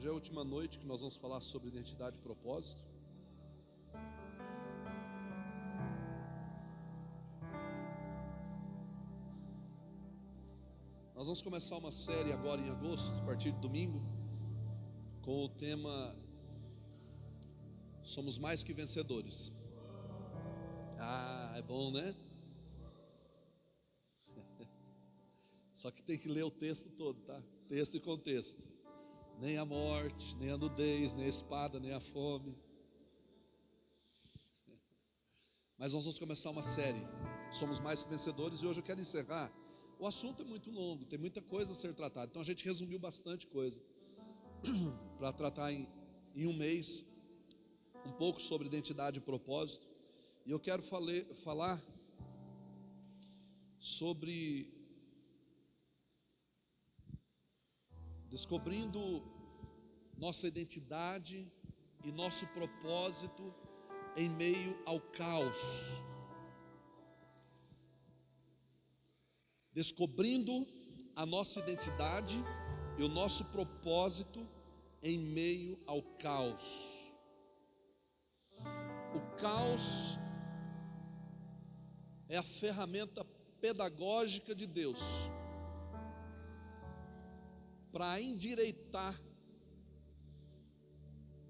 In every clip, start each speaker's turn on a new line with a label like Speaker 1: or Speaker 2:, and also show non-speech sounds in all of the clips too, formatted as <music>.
Speaker 1: Hoje é a última noite que nós vamos falar sobre identidade e propósito. Nós vamos começar uma série agora em agosto, a partir de domingo, com o tema Somos mais que vencedores. Ah, é bom, né? <laughs> Só que tem que ler o texto todo, tá? Texto e contexto. Nem a morte, nem a nudez, nem a espada, nem a fome. Mas nós vamos começar uma série. Somos mais que vencedores e hoje eu quero encerrar. O assunto é muito longo, tem muita coisa a ser tratada. Então a gente resumiu bastante coisa <clears throat> para tratar em, em um mês um pouco sobre identidade e propósito. E eu quero falar sobre descobrindo nossa identidade e nosso propósito em meio ao caos. Descobrindo a nossa identidade e o nosso propósito em meio ao caos. O caos é a ferramenta pedagógica de Deus para endireitar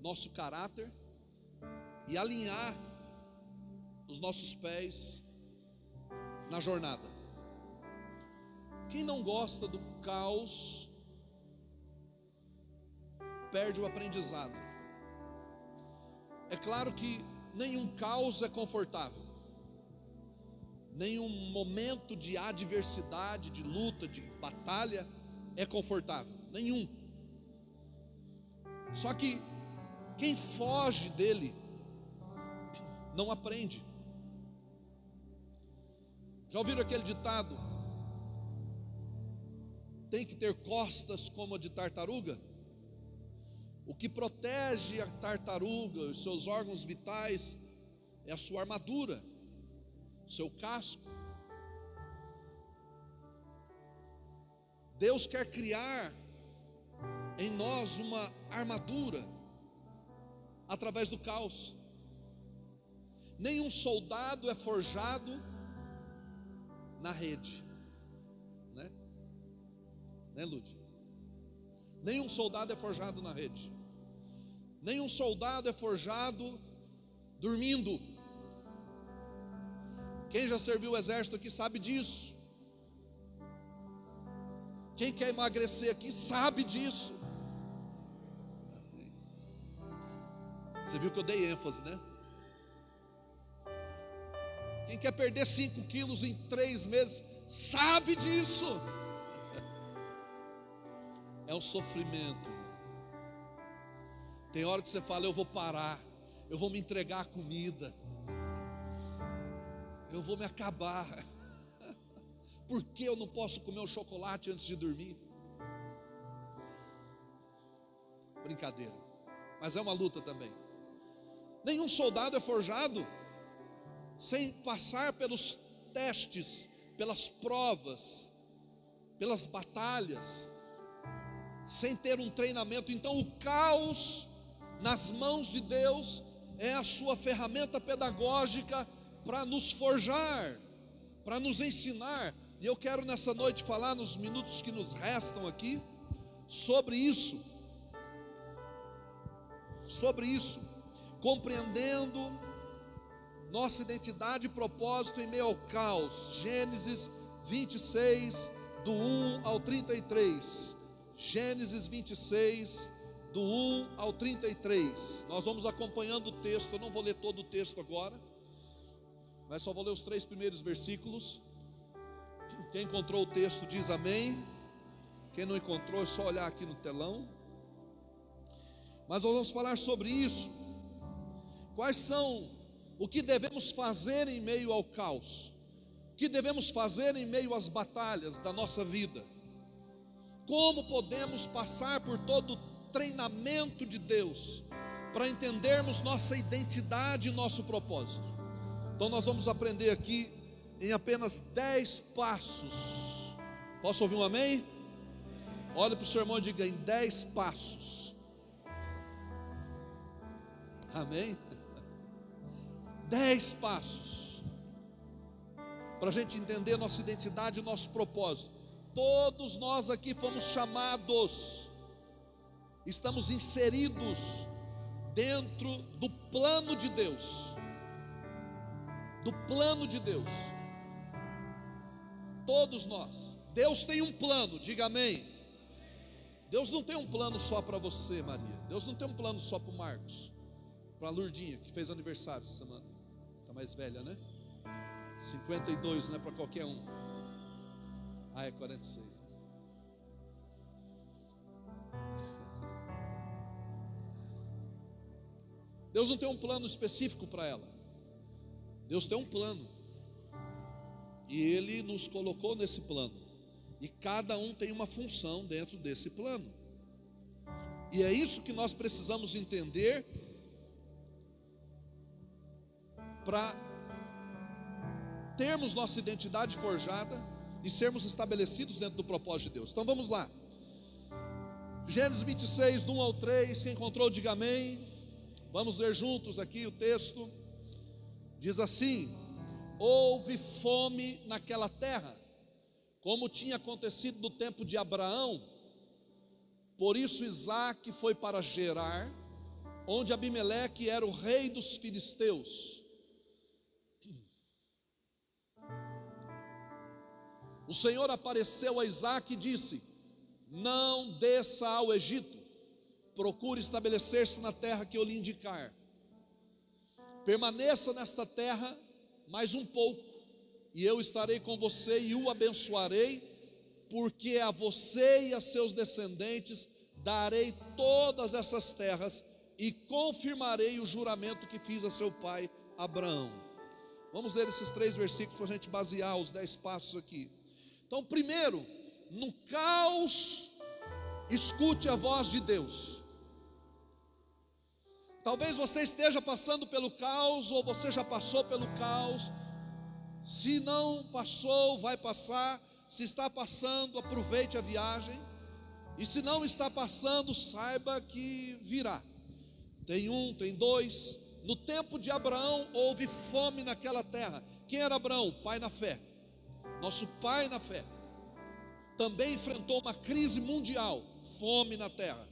Speaker 1: nosso caráter e alinhar os nossos pés na jornada. Quem não gosta do caos, perde o aprendizado. É claro que nenhum caos é confortável, nenhum momento de adversidade, de luta, de batalha é confortável, nenhum. Só que quem foge dele não aprende. Já ouviram aquele ditado? Tem que ter costas como a de tartaruga? O que protege a tartaruga, os seus órgãos vitais, é a sua armadura, seu casco. Deus quer criar em nós uma armadura através do caos. Nenhum soldado é forjado na rede, né? Né, Lud? Nenhum soldado é forjado na rede. Nenhum soldado é forjado dormindo. Quem já serviu o exército aqui sabe disso. Quem quer emagrecer aqui sabe disso. Você viu que eu dei ênfase, né? Quem quer perder 5 quilos em três meses sabe disso. É um sofrimento. Tem hora que você fala, eu vou parar, eu vou me entregar à comida, eu vou me acabar. Por que eu não posso comer um chocolate antes de dormir? Brincadeira, mas é uma luta também. Nenhum soldado é forjado sem passar pelos testes, pelas provas, pelas batalhas, sem ter um treinamento. Então, o caos nas mãos de Deus é a sua ferramenta pedagógica para nos forjar, para nos ensinar, e eu quero nessa noite falar, nos minutos que nos restam aqui, sobre isso. Sobre isso. Compreendendo nossa identidade e propósito em meio ao caos. Gênesis 26, do 1 ao 33. Gênesis 26, do 1 ao 33. Nós vamos acompanhando o texto. Eu não vou ler todo o texto agora, mas só vou ler os três primeiros versículos. Quem encontrou o texto diz amém. Quem não encontrou, é só olhar aqui no telão. Mas nós vamos falar sobre isso. Quais são o que devemos fazer em meio ao caos? O que devemos fazer em meio às batalhas da nossa vida? Como podemos passar por todo o treinamento de Deus para entendermos nossa identidade e nosso propósito? Então nós vamos aprender aqui em apenas dez passos. Posso ouvir um amém? Olha para o seu irmão e diga: em dez passos. Amém? <laughs> Dez passos para a gente entender nossa identidade e nosso propósito. Todos nós aqui fomos chamados, estamos inseridos dentro do plano de Deus. Do plano de Deus. Todos nós. Deus tem um plano, diga amém. Deus não tem um plano só para você, Maria. Deus não tem um plano só para o Marcos, para a Lurdinha, que fez aniversário essa semana. Está mais velha, né? 52 não é para qualquer um. Ah, é 46. Deus não tem um plano específico para ela. Deus tem um plano. E Ele nos colocou nesse plano. E cada um tem uma função dentro desse plano. E é isso que nós precisamos entender para termos nossa identidade forjada e sermos estabelecidos dentro do propósito de Deus. Então vamos lá. Gênesis 26, do 1 ao 3, quem encontrou, diga amém. Vamos ler juntos aqui o texto. Diz assim: Houve fome naquela terra, como tinha acontecido no tempo de Abraão. Por isso Isaac foi para Gerar, onde Abimeleque era o rei dos filisteus. O Senhor apareceu a Isaac e disse: Não desça ao Egito procure estabelecer-se na terra que eu lhe indicar. Permaneça nesta terra mais um pouco, e eu estarei com você e o abençoarei, porque a você e a seus descendentes darei todas essas terras e confirmarei o juramento que fiz a seu pai Abraão. Vamos ler esses três versículos para a gente basear os dez passos aqui. Então, primeiro, no caos, escute a voz de Deus. Talvez você esteja passando pelo caos, ou você já passou pelo caos. Se não passou, vai passar. Se está passando, aproveite a viagem. E se não está passando, saiba que virá. Tem um, tem dois. No tempo de Abraão houve fome naquela terra. Quem era Abraão? Pai na fé. Nosso pai na fé. Também enfrentou uma crise mundial, fome na terra.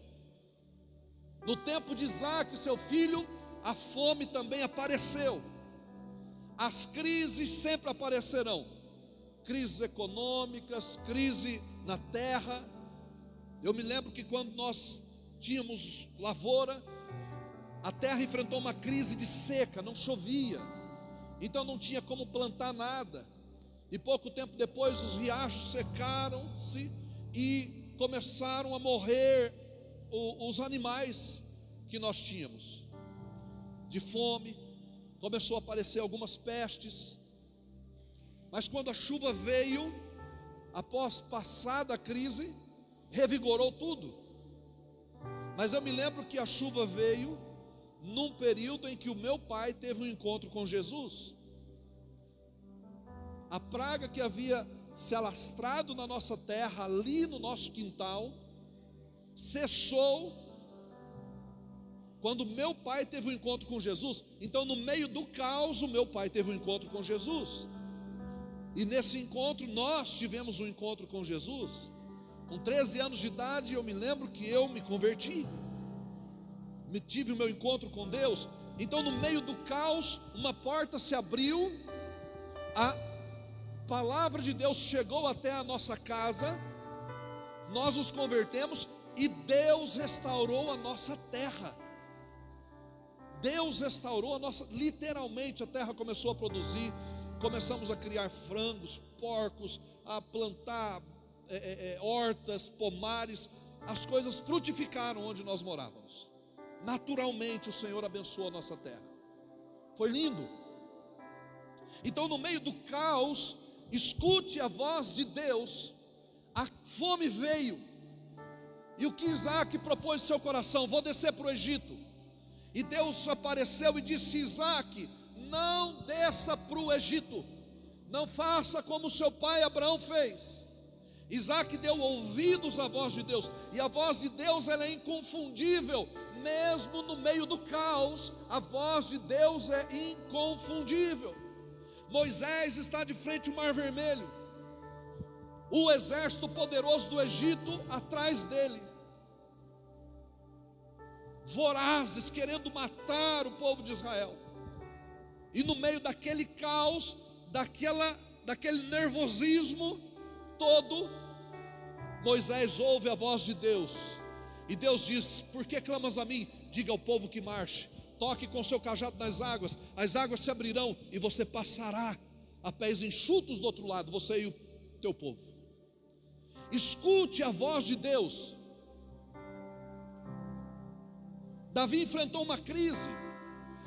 Speaker 1: No tempo de Isaac, seu filho, a fome também apareceu. As crises sempre aparecerão crises econômicas, crise na terra. Eu me lembro que quando nós tínhamos lavoura, a terra enfrentou uma crise de seca, não chovia, então não tinha como plantar nada. E pouco tempo depois os riachos secaram-se e começaram a morrer os animais que nós tínhamos de fome, começou a aparecer algumas pestes, mas quando a chuva veio, após passada a crise, revigorou tudo. Mas eu me lembro que a chuva veio num período em que o meu pai teve um encontro com Jesus. A praga que havia se alastrado na nossa terra, ali no nosso quintal, cessou quando meu pai teve um encontro com Jesus. Então, no meio do caos, o meu pai teve um encontro com Jesus. E nesse encontro, nós tivemos um encontro com Jesus. Com 13 anos de idade, eu me lembro que eu me converti. Me tive o meu encontro com Deus. Então, no meio do caos, uma porta se abriu, a palavra de Deus chegou até a nossa casa, nós nos convertemos e Deus restaurou a nossa terra. Deus restaurou a nossa, literalmente a terra começou a produzir, começamos a criar frangos, porcos, a plantar é, é, é hortas, pomares, as coisas frutificaram onde nós morávamos. Naturalmente o Senhor abençoou a nossa terra. Foi lindo. Então, no meio do caos, escute a voz de Deus. A fome veio, e o que Isaac propôs em seu coração: vou descer para o Egito. E Deus apareceu e disse: Isaac, não desça para o Egito, não faça como seu pai Abraão fez. Isaac deu ouvidos à voz de Deus, e a voz de Deus ela é inconfundível, mesmo no meio do caos, a voz de Deus é inconfundível. Moisés está de frente ao Mar Vermelho, o exército poderoso do Egito atrás dele, vorazes, querendo matar o povo de Israel, e no meio daquele caos, daquela, daquele nervosismo, todo, Moisés ouve a voz de Deus, e Deus diz: Por que clamas a mim? Diga ao povo que marche, toque com seu cajado nas águas, as águas se abrirão e você passará a pés enxutos do outro lado, você e o teu povo. Escute a voz de Deus. Davi enfrentou uma crise,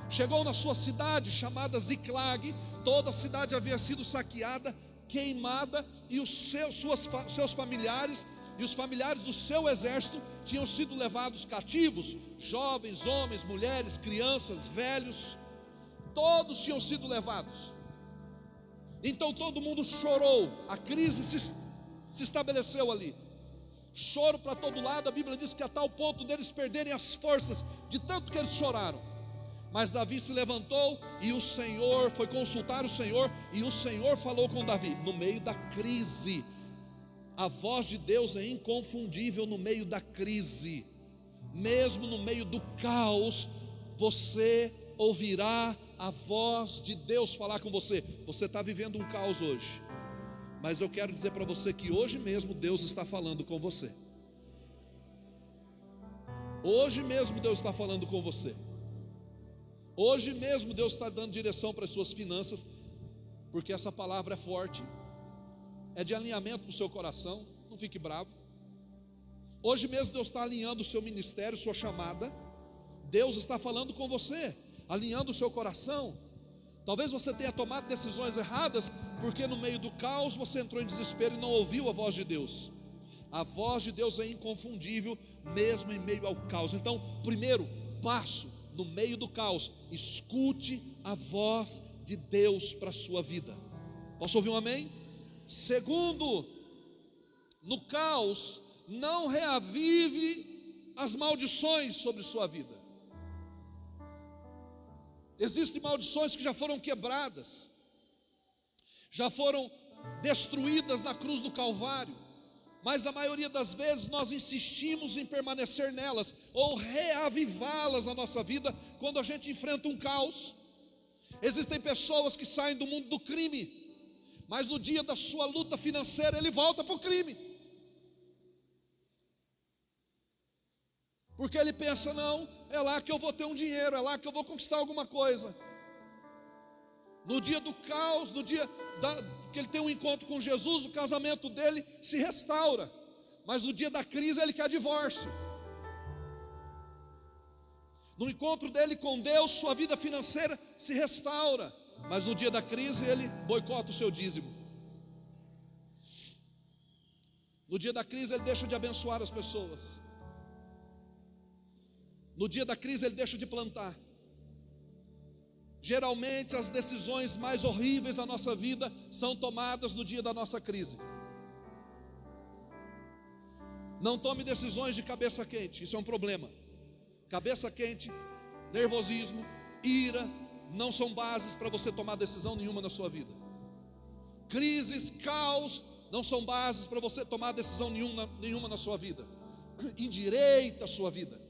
Speaker 1: chegou na sua cidade chamada Ziclag, toda a cidade havia sido saqueada, queimada e os seus, suas, seus familiares e os familiares do seu exército tinham sido levados cativos, jovens, homens, mulheres, crianças, velhos, todos tinham sido levados. Então todo mundo chorou, a crise se, se estabeleceu ali. Choro para todo lado, a Bíblia diz que a tal ponto deles perderem as forças, de tanto que eles choraram. Mas Davi se levantou e o Senhor foi consultar o Senhor, e o Senhor falou com Davi no meio da crise. A voz de Deus é inconfundível no meio da crise, mesmo no meio do caos, você ouvirá a voz de Deus falar com você. Você está vivendo um caos hoje, mas eu quero dizer para você que hoje mesmo Deus está falando com você. Hoje mesmo Deus está falando com você. Hoje mesmo Deus está dando direção para as suas finanças, porque essa palavra é forte, é de alinhamento para o seu coração, não fique bravo. Hoje mesmo Deus está alinhando o seu ministério, sua chamada. Deus está falando com você, alinhando o seu coração. Talvez você tenha tomado decisões erradas, porque no meio do caos você entrou em desespero e não ouviu a voz de Deus. A voz de Deus é inconfundível, mesmo em meio ao caos. Então, primeiro passo, no meio do caos, escute a voz de Deus para a sua vida. Posso ouvir um amém? Segundo, no caos, não reavive as maldições sobre sua vida. Existem maldições que já foram quebradas, já foram destruídas na cruz do Calvário mas na maioria das vezes nós insistimos em permanecer nelas ou reavivá-las na nossa vida quando a gente enfrenta um caos. Existem pessoas que saem do mundo do crime, mas no dia da sua luta financeira ele volta para o crime. Porque ele pensa: não, é lá que eu vou ter um dinheiro, é lá que eu vou conquistar alguma coisa. No dia do caos, no dia da, que ele tem um encontro com Jesus, o casamento dele se restaura. Mas no dia da crise ele quer divórcio. No encontro dele com Deus, sua vida financeira se restaura. Mas no dia da crise ele boicota o seu dízimo. No dia da crise ele deixa de abençoar as pessoas. No dia da crise ele deixa de plantar. Geralmente as decisões mais horríveis da nossa vida são tomadas no dia da nossa crise. Não tome decisões de cabeça quente, isso é um problema. Cabeça quente, nervosismo, ira, não são bases para você tomar decisão nenhuma na sua vida. Crises, caos, não são bases para você tomar decisão nenhuma, nenhuma na sua vida. <clears throat> Endireita a sua vida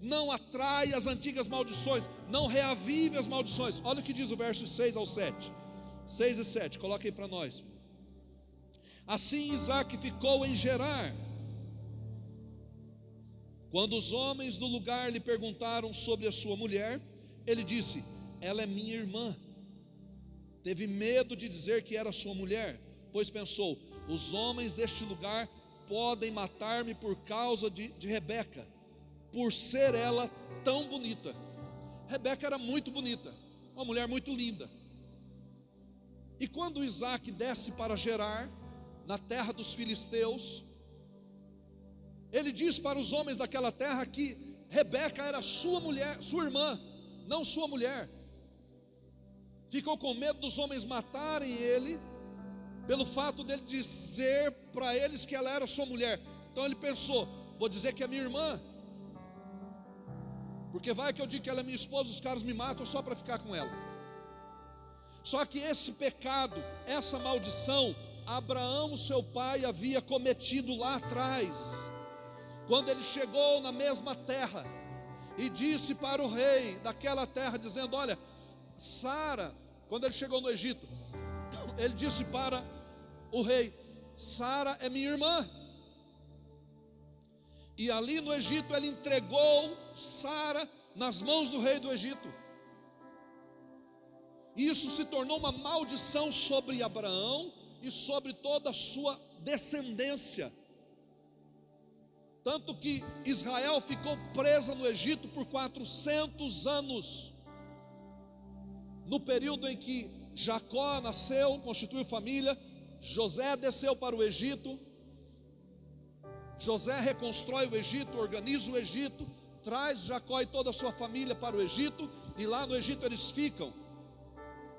Speaker 1: não atrai as antigas maldições, não reavive as maldições. Olha o que diz o verso 6 ao 7. 6 e 7, coloca aí para nós. Assim Isaac ficou em Gerar. Quando os homens do lugar lhe perguntaram sobre a sua mulher, ele disse: Ela é minha irmã. Teve medo de dizer que era sua mulher, pois pensou: Os homens deste lugar podem matar-me por causa de, de Rebeca por ser ela tão bonita. Rebeca era muito bonita, uma mulher muito linda. E quando Isaac desce para Gerar, na terra dos filisteus, ele diz para os homens daquela terra que Rebeca era sua mulher, sua irmã, não sua mulher. Ficou com medo dos homens matarem ele pelo fato dele dizer para eles que ela era sua mulher. Então ele pensou: vou dizer que é minha irmã, porque vai que eu digo que ela é minha esposa, os caras me matam só para ficar com ela. Só que esse pecado, essa maldição, Abraão, seu pai, havia cometido lá atrás, quando ele chegou na mesma terra e disse para o rei daquela terra, dizendo: Olha, Sara, quando ele chegou no Egito, <coughs> ele disse para o rei: Sara é minha irmã. E ali no Egito ele entregou Sara nas mãos do rei do Egito. Isso se tornou uma maldição sobre Abraão e sobre toda a sua descendência. Tanto que Israel ficou presa no Egito por 400 anos. No período em que Jacó nasceu, constituiu família, José desceu para o Egito. José reconstrói o Egito, organiza o Egito, traz Jacó e toda a sua família para o Egito, e lá no Egito eles ficam.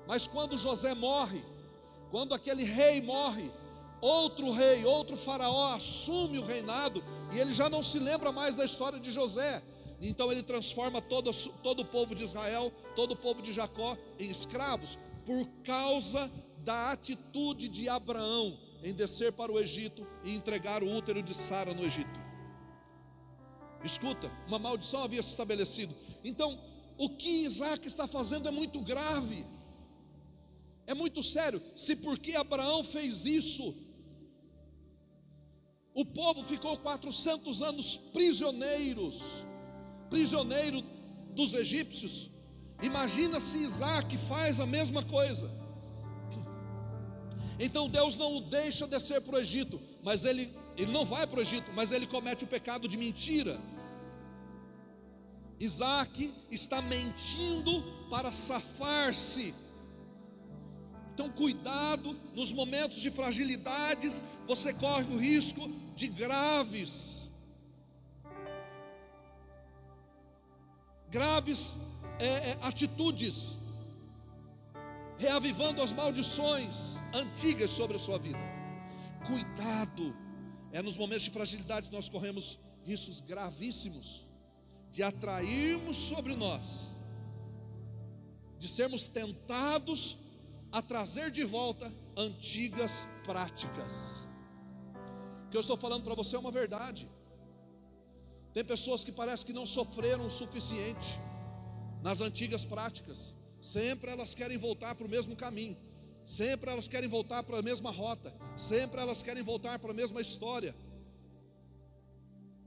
Speaker 1: Mas quando José morre, quando aquele rei morre, outro rei, outro faraó assume o reinado, e ele já não se lembra mais da história de José. Então ele transforma todo, todo o povo de Israel, todo o povo de Jacó em escravos, por causa da atitude de Abraão em descer para o Egito e entregar o útero de Sara no Egito. Escuta, uma maldição havia se estabelecido. Então, o que Isaac está fazendo é muito grave, é muito sério. Se porque Abraão fez isso, o povo ficou 400 anos prisioneiros, prisioneiro dos egípcios. Imagina se Isaac faz a mesma coisa. Então Deus não o deixa descer para o Egito, mas ele, ele não vai para o Egito, mas ele comete o pecado de mentira. Isaac está mentindo para safar-se. Então, cuidado nos momentos de fragilidades, você corre o risco de graves, graves é, é, atitudes reavivando as maldições antigas sobre a sua vida. Cuidado, é nos momentos de fragilidade que nós corremos riscos gravíssimos de atrairmos sobre nós, de sermos tentados a trazer de volta antigas práticas. O que eu estou falando para você é uma verdade. Tem pessoas que parece que não sofreram o suficiente nas antigas práticas. Sempre elas querem voltar para o mesmo caminho. Sempre elas querem voltar para a mesma rota. Sempre elas querem voltar para a mesma história.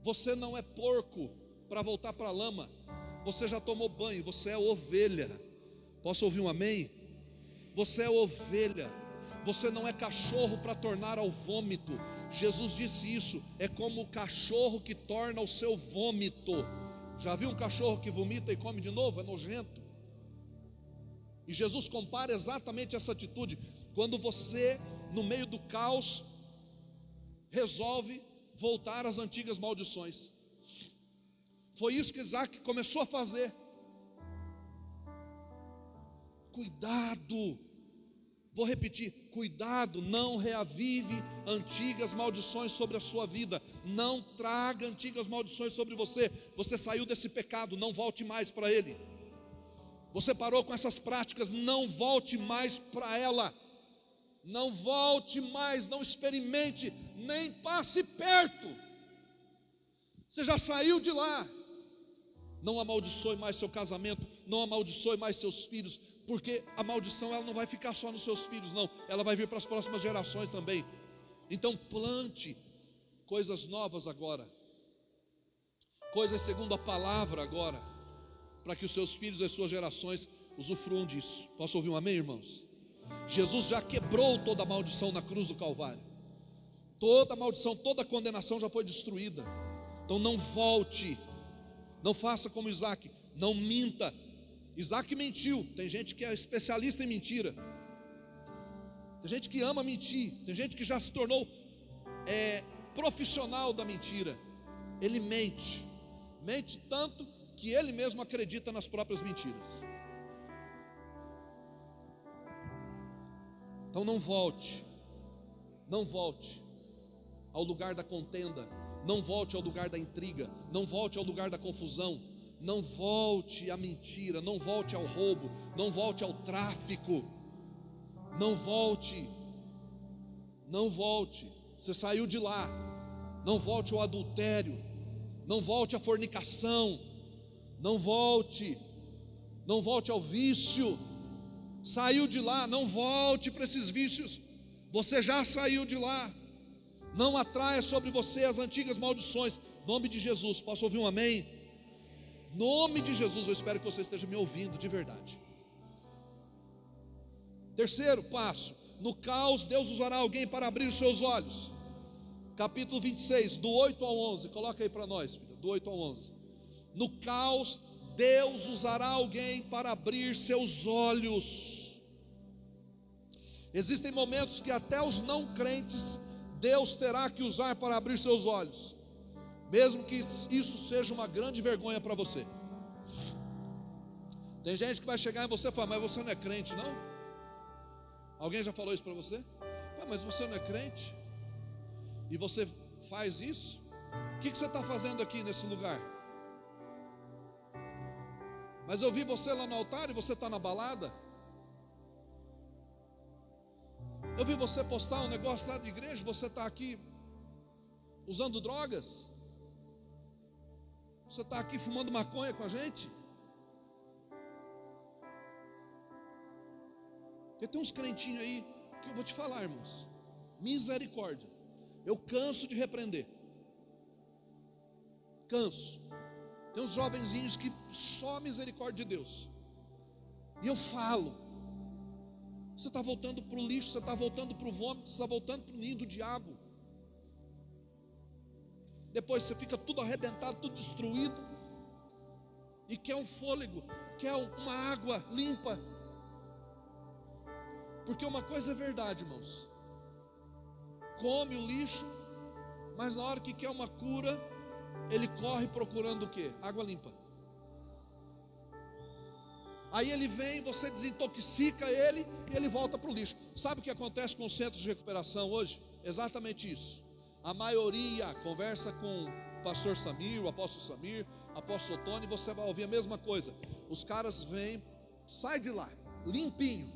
Speaker 1: Você não é porco para voltar para a lama. Você já tomou banho, você é ovelha. Posso ouvir um amém? Você é ovelha. Você não é cachorro para tornar ao vômito. Jesus disse isso. É como o cachorro que torna o seu vômito. Já viu um cachorro que vomita e come de novo? É nojento. E Jesus compara exatamente essa atitude quando você, no meio do caos, resolve voltar às antigas maldições. Foi isso que Isaac começou a fazer. Cuidado, vou repetir: cuidado, não reavive antigas maldições sobre a sua vida, não traga antigas maldições sobre você. Você saiu desse pecado, não volte mais para ele. Você parou com essas práticas, não volte mais para ela. Não volte mais, não experimente, nem passe perto. Você já saiu de lá. Não amaldiçoe mais seu casamento, não amaldiçoe mais seus filhos, porque a maldição ela não vai ficar só nos seus filhos, não, ela vai vir para as próximas gerações também. Então plante coisas novas agora, coisas segundo a palavra agora para que os seus filhos e as suas gerações usufruam disso. Posso ouvir um amém, irmãos? Jesus já quebrou toda a maldição na cruz do Calvário. Toda a maldição, toda a condenação já foi destruída. Então não volte, não faça como Isaac, não minta. Isaac mentiu. Tem gente que é especialista em mentira. Tem gente que ama mentir. Tem gente que já se tornou é, profissional da mentira. Ele mente, mente tanto que ele mesmo acredita nas próprias mentiras. Então não volte, Não volte ao lugar da contenda, não volte ao lugar da intriga, não volte ao lugar da confusão, não volte à mentira, não volte ao roubo, não volte ao tráfico, não volte, não volte. Você saiu de lá, não volte ao adultério, não volte à fornicação, não volte, não volte ao vício. Saiu de lá, não volte para esses vícios. Você já saiu de lá. Não atraia sobre você as antigas maldições. Nome de Jesus. Posso ouvir um amém? Nome de Jesus. Eu espero que você esteja me ouvindo de verdade. Terceiro passo: no caos, Deus usará alguém para abrir os seus olhos. Capítulo 26, do 8 ao 11. Coloca aí para nós, do 8 ao 11. No caos, Deus usará alguém para abrir seus olhos. Existem momentos que até os não crentes Deus terá que usar para abrir seus olhos, mesmo que isso seja uma grande vergonha para você. Tem gente que vai chegar em você e falar, mas você não é crente, não? Alguém já falou isso para você? Ah, mas você não é crente? E você faz isso? O que, que você está fazendo aqui nesse lugar? Mas eu vi você lá no altar e você está na balada. Eu vi você postar um negócio lá de igreja, você está aqui usando drogas. Você está aqui fumando maconha com a gente. Porque tem uns crentinhos aí que eu vou te falar, irmãos. Misericórdia. Eu canso de repreender. Canso. Tem uns jovenzinhos que só misericórdia de Deus. E eu falo. Você está voltando para o lixo, você está voltando para o vômito, você está voltando para o ninho do diabo. Depois você fica tudo arrebentado, tudo destruído. E quer um fôlego, quer uma água limpa. Porque uma coisa é verdade, irmãos. Come o lixo, mas na hora que quer uma cura, ele corre procurando o que? Água limpa. Aí ele vem, você desintoxica ele e ele volta para o lixo. Sabe o que acontece com os centros de recuperação hoje? Exatamente isso. A maioria conversa com o pastor Samir, o apóstolo Samir, apóstolo Tony, você vai ouvir a mesma coisa. Os caras vêm, sai de lá, limpinho,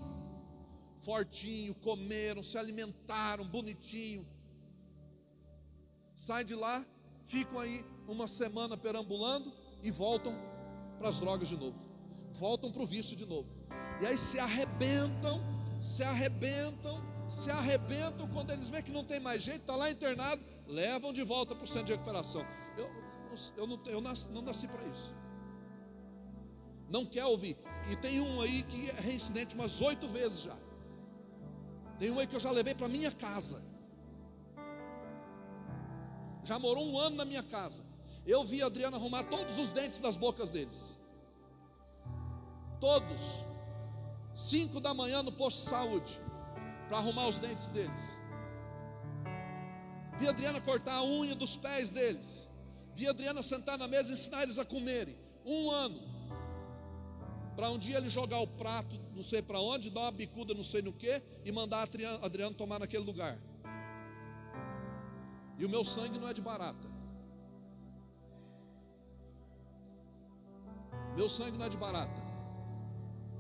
Speaker 1: fortinho, comeram, se alimentaram, bonitinho. Sai de lá, ficam aí uma semana perambulando e voltam para as drogas de novo, voltam para o vício de novo. E aí se arrebentam, se arrebentam, se arrebentam quando eles veem que não tem mais jeito, está lá internado, levam de volta para o centro de recuperação. Eu, eu, não, eu nasci, não nasci para isso. Não quer ouvir. E tem um aí que é reincidente umas oito vezes já. Tem um aí que eu já levei para minha casa já morou um ano na minha casa. Eu vi Adriana arrumar todos os dentes das bocas deles. Todos. Cinco da manhã no posto de saúde. Para arrumar os dentes deles. Vi Adriana cortar a unha dos pés deles. Vi Adriana sentar na mesa e ensinar eles a comerem. Um ano. Para um dia ele jogar o prato, não sei para onde, dar uma bicuda, não sei no que, e mandar a Adriana tomar naquele lugar. E o meu sangue não é de barata. Meu sangue não é de barata.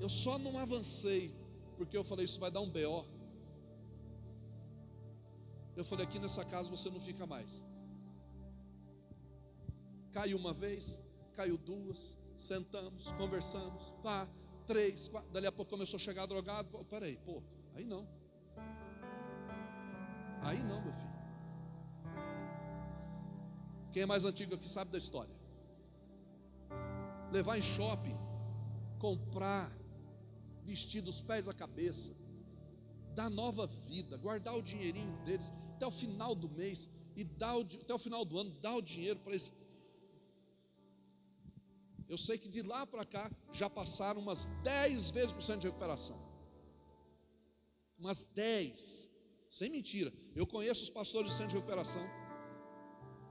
Speaker 1: Eu só não avancei porque eu falei isso vai dar um BO. Eu falei aqui nessa casa você não fica mais. Caiu uma vez, caiu duas, sentamos, conversamos, pá, três, quatro, dali a pouco começou a chegar drogado. Peraí, pô, aí não. Aí não, meu filho. Quem é mais antigo aqui sabe da história. Levar em shopping, comprar, vestir dos pés à cabeça, dar nova vida, guardar o dinheirinho deles até o final do mês e dar o, até o final do ano, dar o dinheiro para eles. Eu sei que de lá para cá já passaram umas 10 vezes por cento de recuperação. Umas 10. Sem mentira. Eu conheço os pastores de centro de recuperação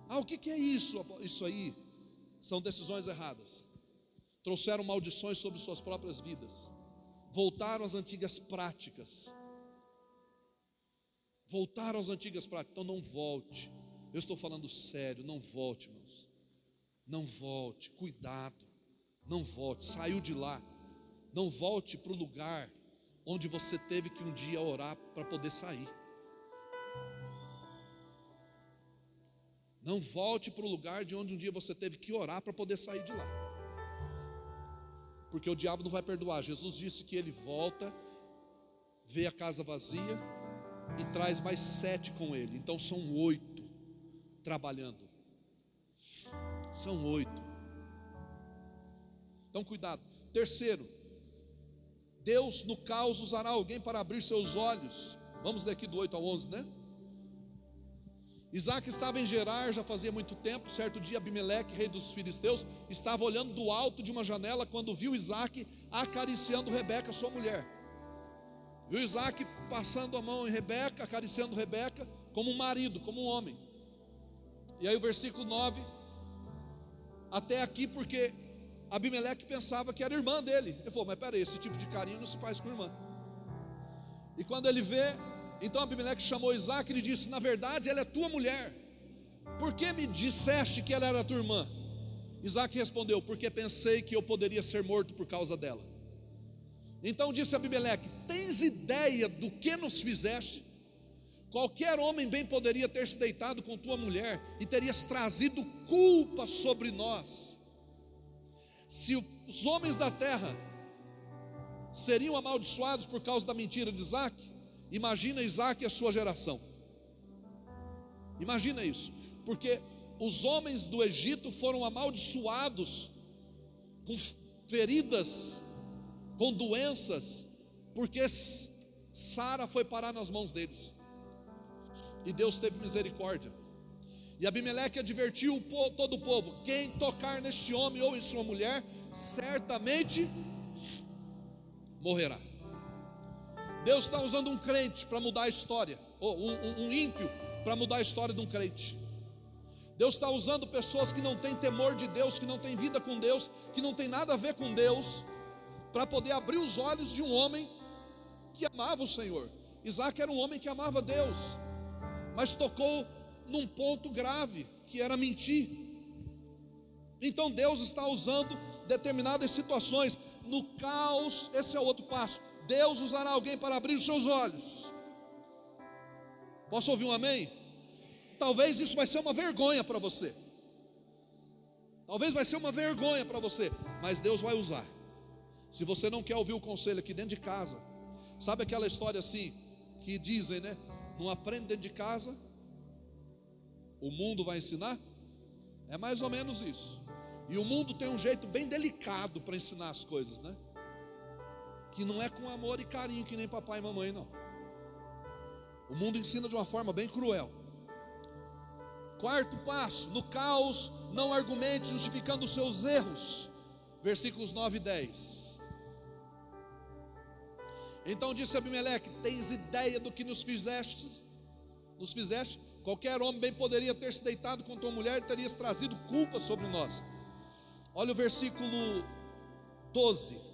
Speaker 1: ah, o que, que é isso? Isso aí são decisões erradas. Trouxeram maldições sobre suas próprias vidas. Voltaram às antigas práticas. Voltar às antigas práticas. Então não volte. Eu estou falando sério, não volte, meus. Não volte, cuidado. Não volte, saiu de lá. Não volte para o lugar onde você teve que um dia orar para poder sair. Não volte para o lugar de onde um dia você teve que orar para poder sair de lá. Porque o diabo não vai perdoar. Jesus disse que ele volta, vê a casa vazia e traz mais sete com ele. Então são oito trabalhando. São oito. Então cuidado. Terceiro, Deus no caos usará alguém para abrir seus olhos. Vamos ler aqui do 8 ao 11, né? Isaac estava em Gerar já fazia muito tempo. Certo dia, Abimeleque, rei dos filisteus, estava olhando do alto de uma janela quando viu Isaac acariciando Rebeca, sua mulher. Viu Isaac passando a mão em Rebeca, acariciando Rebeca, como um marido, como um homem. E aí o versículo 9, até aqui, porque Abimeleque pensava que era irmã dele. Ele falou: Mas peraí, esse tipo de carinho não se faz com irmã. E quando ele vê, então Abimeleque chamou Isaac e lhe disse: Na verdade, ela é tua mulher. Por que me disseste que ela era tua irmã? Isaac respondeu: Porque pensei que eu poderia ser morto por causa dela. Então disse Abimeleque: Tens ideia do que nos fizeste? Qualquer homem bem poderia ter se deitado com tua mulher e terias trazido culpa sobre nós. Se os homens da terra seriam amaldiçoados por causa da mentira de Isaac, Imagina Isaac e a sua geração. Imagina isso, porque os homens do Egito foram amaldiçoados com feridas, com doenças, porque Sara foi parar nas mãos deles. E Deus teve misericórdia. E Abimeleque advertiu todo o povo: quem tocar neste homem ou em sua mulher, certamente morrerá. Deus está usando um crente para mudar a história, ou um, um, ímpio para mudar a história de um crente. Deus está usando pessoas que não têm temor de Deus, que não têm vida com Deus, que não tem nada a ver com Deus, para poder abrir os olhos de um homem que amava o Senhor. Isaac era um homem que amava Deus, mas tocou num ponto grave, que era mentir. Então Deus está usando determinadas situações, no caos, esse é o outro passo. Deus usará alguém para abrir os seus olhos. Posso ouvir um amém? Talvez isso vai ser uma vergonha para você. Talvez vai ser uma vergonha para você, mas Deus vai usar. Se você não quer ouvir o conselho aqui dentro de casa, sabe aquela história assim que dizem, né? Não aprende dentro de casa, o mundo vai ensinar? É mais ou menos isso. E o mundo tem um jeito bem delicado para ensinar as coisas, né? Que não é com amor e carinho que nem papai e mamãe, não. O mundo ensina de uma forma bem cruel. Quarto passo: no caos, não argumente justificando os seus erros. Versículos 9 e 10. Então disse Abimeleque: Tens ideia do que nos fizeste? Nos fizeste? Qualquer homem bem poderia ter se deitado com tua mulher e terias trazido culpa sobre nós. Olha o versículo 12.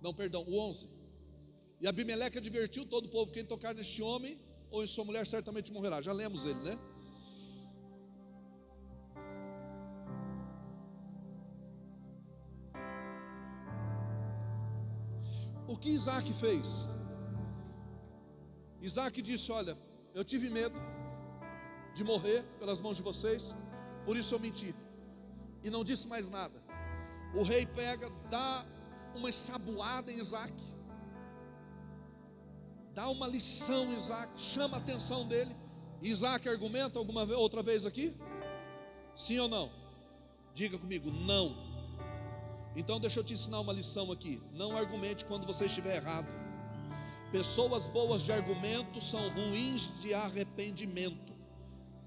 Speaker 1: Não, perdão, o 11. E Abimeleque advertiu todo o povo: quem tocar neste homem ou em sua mulher certamente morrerá. Já lemos ele, né? O que Isaac fez? Isaac disse: Olha, eu tive medo de morrer pelas mãos de vocês, por isso eu menti. E não disse mais nada. O rei pega, dá uma ensaboada em Isaac, dá uma lição em Isaac, chama a atenção dele. Isaac argumenta alguma outra vez aqui? Sim ou não? Diga comigo, não. Então deixa eu te ensinar uma lição aqui. Não argumente quando você estiver errado. Pessoas boas de argumento são ruins de arrependimento.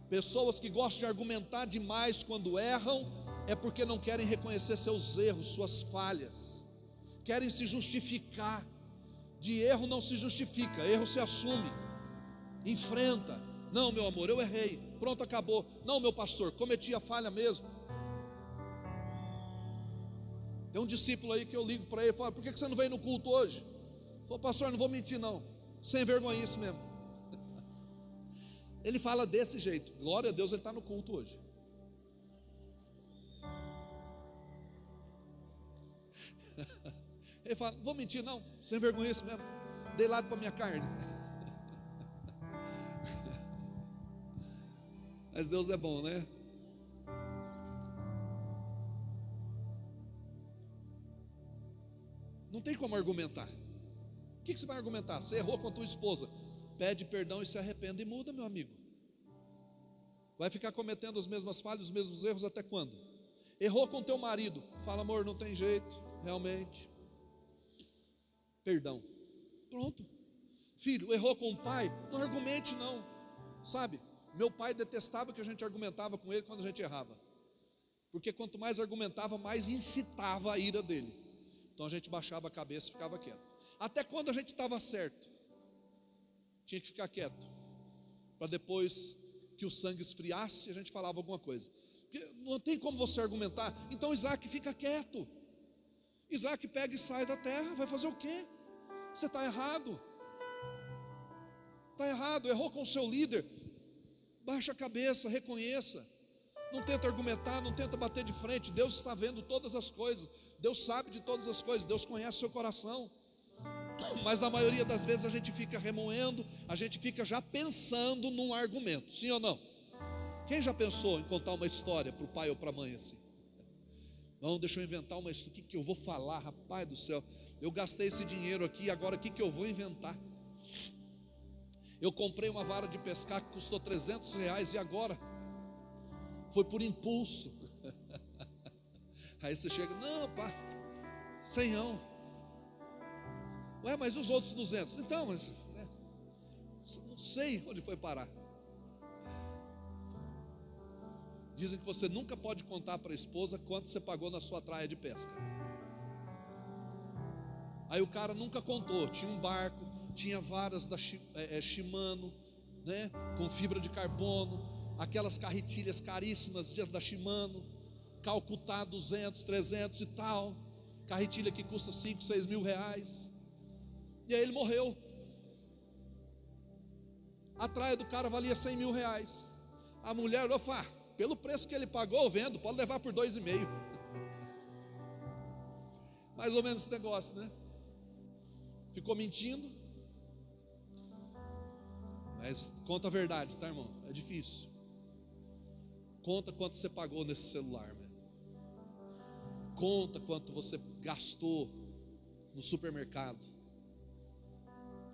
Speaker 1: Pessoas que gostam de argumentar demais quando erram é porque não querem reconhecer seus erros, suas falhas querem se justificar. De erro não se justifica, erro se assume, enfrenta. Não, meu amor, eu errei, pronto, acabou. Não, meu pastor, cometi a falha mesmo. Tem um discípulo aí que eu ligo para ele e falo: por que você não veio no culto hoje? Falou, pastor, não vou mentir não. Sem vergonha isso mesmo. <laughs> Ele fala desse jeito. Glória a Deus, ele está no culto hoje. Ele fala, vou mentir não, sem vergonha isso mesmo. Dei lado para minha carne. <laughs> Mas Deus é bom, né? Não tem como argumentar. O que, você vai argumentar? Você errou com a tua esposa. Pede perdão e se arrependa e muda, meu amigo. Vai ficar cometendo as mesmas falhas, os mesmos erros até quando? Errou com teu marido. Fala, amor, não tem jeito, realmente. Perdão. Pronto. Filho, errou com o pai? Não argumente, não. Sabe? Meu pai detestava que a gente argumentava com ele quando a gente errava. Porque quanto mais argumentava, mais incitava a ira dele. Então a gente baixava a cabeça e ficava quieto. Até quando a gente estava certo, tinha que ficar quieto. Para depois que o sangue esfriasse, a gente falava alguma coisa. Porque não tem como você argumentar. Então Isaac fica quieto. Isaac pega e sai da terra. Vai fazer o quê? Você está errado. Está errado, errou com o seu líder. Baixa a cabeça, reconheça. Não tenta argumentar, não tenta bater de frente. Deus está vendo todas as coisas. Deus sabe de todas as coisas. Deus conhece o seu coração. <clears throat> Mas na maioria das vezes a gente fica remoendo, a gente fica já pensando num argumento, sim ou não? Quem já pensou em contar uma história para o pai ou para a mãe assim? Não, deixa eu inventar uma. O que, que eu vou falar, rapaz do céu? Eu gastei esse dinheiro aqui, agora o que, que eu vou inventar? Eu comprei uma vara de pescar que custou 300 reais e agora foi por impulso. <laughs> Aí você chega, não, pá, senhão. Ué, mas os outros 200? Então, mas né, não sei onde foi parar. Dizem que você nunca pode contar para a esposa quanto você pagou na sua traia de pesca. Aí o cara nunca contou, tinha um barco, tinha varas da é, é, Shimano, né, com fibra de carbono, aquelas carretilhas caríssimas da Shimano, Calcutá 200, 300 e tal, carretilha que custa 5, 6 mil reais. E aí ele morreu. A traia do cara valia 100 mil reais. A mulher ah, pelo preço que ele pagou, eu vendo, pode levar por dois e meio. Mais ou menos esse negócio, né? Ficou mentindo, mas conta a verdade, tá, irmão? É difícil. Conta quanto você pagou nesse celular, meu. Conta quanto você gastou no supermercado.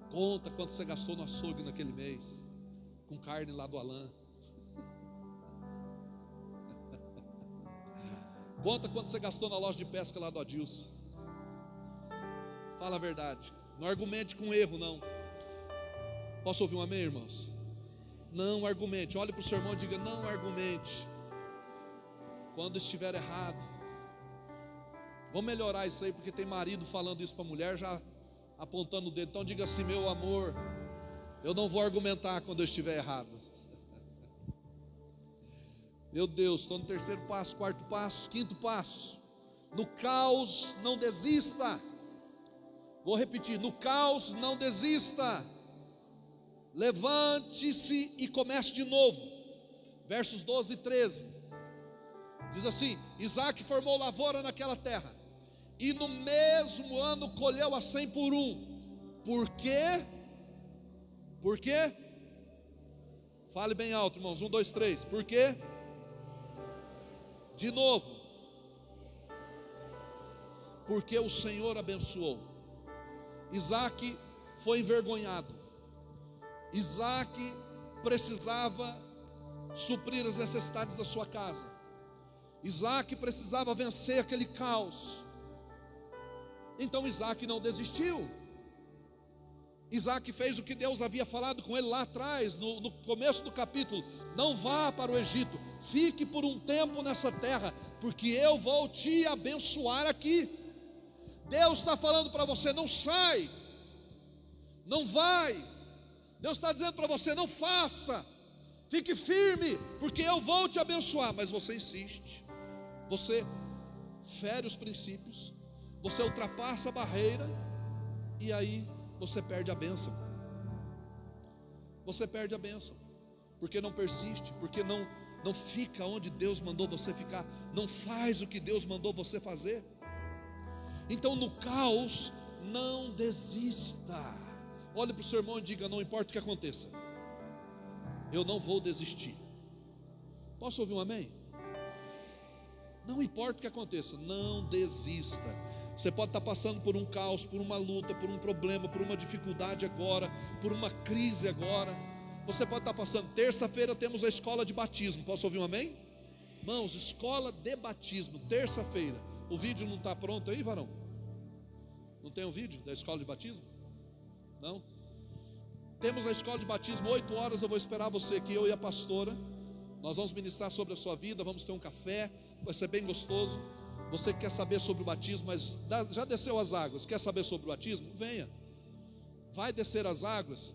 Speaker 1: Conta quanto você gastou no açougue naquele mês, com carne lá do Alain. Conta quanto você gastou na loja de pesca lá do Adilson. Fala a verdade. Não argumente com erro, não. Posso ouvir um amém, irmãos? Não argumente. Olhe para o seu irmão e diga: não argumente. Quando estiver errado. Vamos melhorar isso aí, porque tem marido falando isso para a mulher, já apontando o dedo. Então diga assim: meu amor, eu não vou argumentar quando eu estiver errado. Meu Deus, estou no terceiro passo, quarto passo, quinto passo. No caos, não desista. Vou repetir: no caos, não desista levante-se e comece de novo. Versos 12 e 13. Diz assim: Isaac formou lavoura naquela terra, e no mesmo ano colheu a cem por um. Por quê? Por quê? Fale bem alto, irmãos. Um, dois, três. Por quê? De novo. Porque o Senhor abençoou. Isaac foi envergonhado. Isaac precisava suprir as necessidades da sua casa. Isaac precisava vencer aquele caos. Então Isaac não desistiu. Isaac fez o que Deus havia falado com ele lá atrás, no, no, começo do capítulo: não vá para o Egito, fique por um tempo nessa terra, porque eu vou te abençoar aqui. Deus está falando para você: não sai, não vai, Deus está dizendo para você: não faça, fique firme, porque eu vou te abençoar. Mas você insiste, você fere os princípios, você ultrapassa a barreira, e aí você perde a bênção. Você perde a bênção, porque não persiste, porque não não fica onde Deus mandou você ficar, não faz o que Deus mandou você fazer. Então, no caos, não desista. Olhe para o seu irmão e diga: não importa o que aconteça, eu não vou desistir. Posso ouvir um amém? Não importa o que aconteça, não desista. Você pode estar passando por um caos, por uma luta, por um problema, por uma dificuldade agora, por uma crise agora. Você pode estar passando. Terça-feira temos a escola de batismo. Posso ouvir um amém? Mãos, escola de batismo, terça-feira. O vídeo não está pronto aí, varão? Não tem o um vídeo da escola de batismo? Não? Temos a escola de batismo, oito horas eu vou esperar você aqui, eu e a pastora. Nós vamos ministrar sobre a sua vida, vamos ter um café, vai ser bem gostoso. Você que quer saber sobre o batismo, mas já desceu as águas, quer saber sobre o batismo? Venha. Vai descer as águas,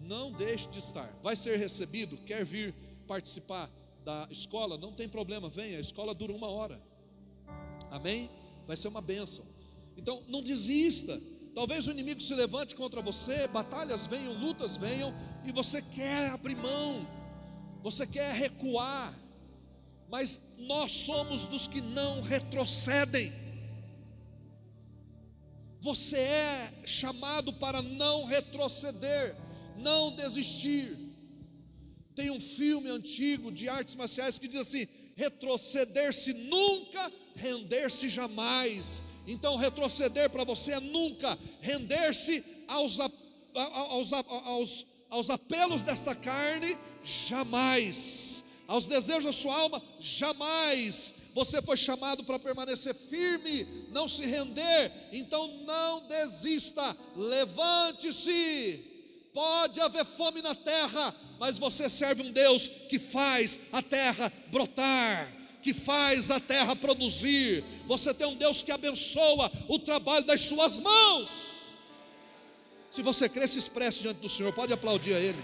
Speaker 1: não deixe de estar. Vai ser recebido, quer vir participar da escola? Não tem problema, venha. A escola dura uma hora. Amém? Vai ser uma bênção. Então, não desista. Talvez o inimigo se levante contra você, batalhas venham, lutas venham, e você quer abrir mão, você quer recuar, mas nós somos dos que não retrocedem. Você é chamado para não retroceder, não desistir. Tem um filme antigo de artes marciais que diz assim: retroceder-se nunca, render-se jamais. Então, retroceder para você é nunca render-se aos, aos, aos, aos apelos desta carne, jamais, aos desejos da sua alma, jamais. Você foi chamado para permanecer firme, não se render, então não desista, levante-se. Pode haver fome na terra, mas você serve um Deus que faz a terra brotar que faz a terra produzir. Você tem um Deus que abençoa o trabalho das suas mãos. Se você crê, se expresse diante do Senhor. Pode aplaudir a Ele.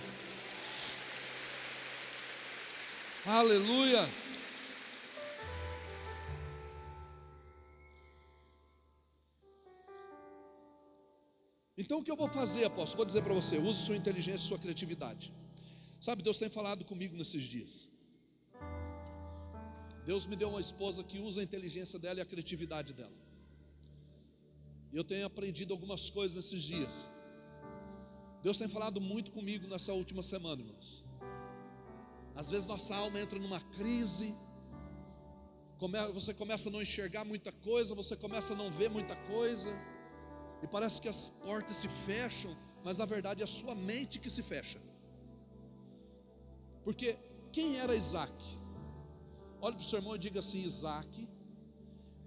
Speaker 1: Aleluia. Então o que eu vou fazer, apóstolo? Vou dizer para você: use sua inteligência e sua criatividade. Sabe, Deus tem falado comigo nesses dias. Deus me deu uma esposa que usa a inteligência dela e a criatividade dela. E eu tenho aprendido algumas coisas nesses dias. Deus tem falado muito comigo nessa última semana, irmãos. Às vezes nossa alma entra numa crise, você começa a não enxergar muita coisa, você começa a não ver muita coisa, e parece que as portas se fecham, mas na verdade é a sua mente que se fecha. Porque quem era Isaac? Olhe para o seu irmão e diga assim: Isaac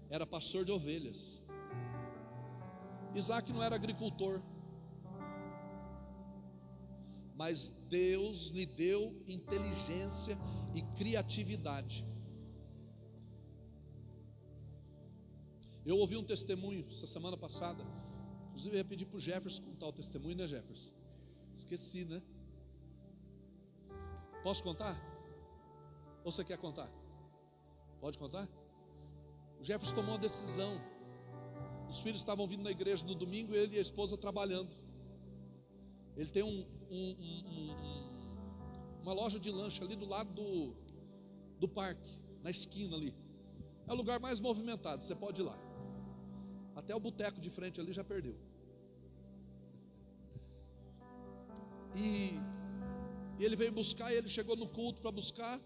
Speaker 1: era pastor de ovelhas. Isaac não era agricultor. Mas Deus lhe deu inteligência e criatividade. Eu ouvi um testemunho essa semana passada. Inclusive, eu ia pedir para o Jefferson contar o testemunho, né, Jefferson? Esqueci, né? Posso contar? Ou você quer contar? Pode contar? O Jefferson tomou uma decisão. Os filhos estavam vindo na igreja no domingo, ele e a esposa trabalhando. Ele tem um, um, um, uma loja de lanche ali do lado do, do parque, na esquina ali. É o lugar mais movimentado, você pode ir lá. Até o boteco de frente ali já perdeu. E, e ele veio buscar, e ele chegou no culto para buscar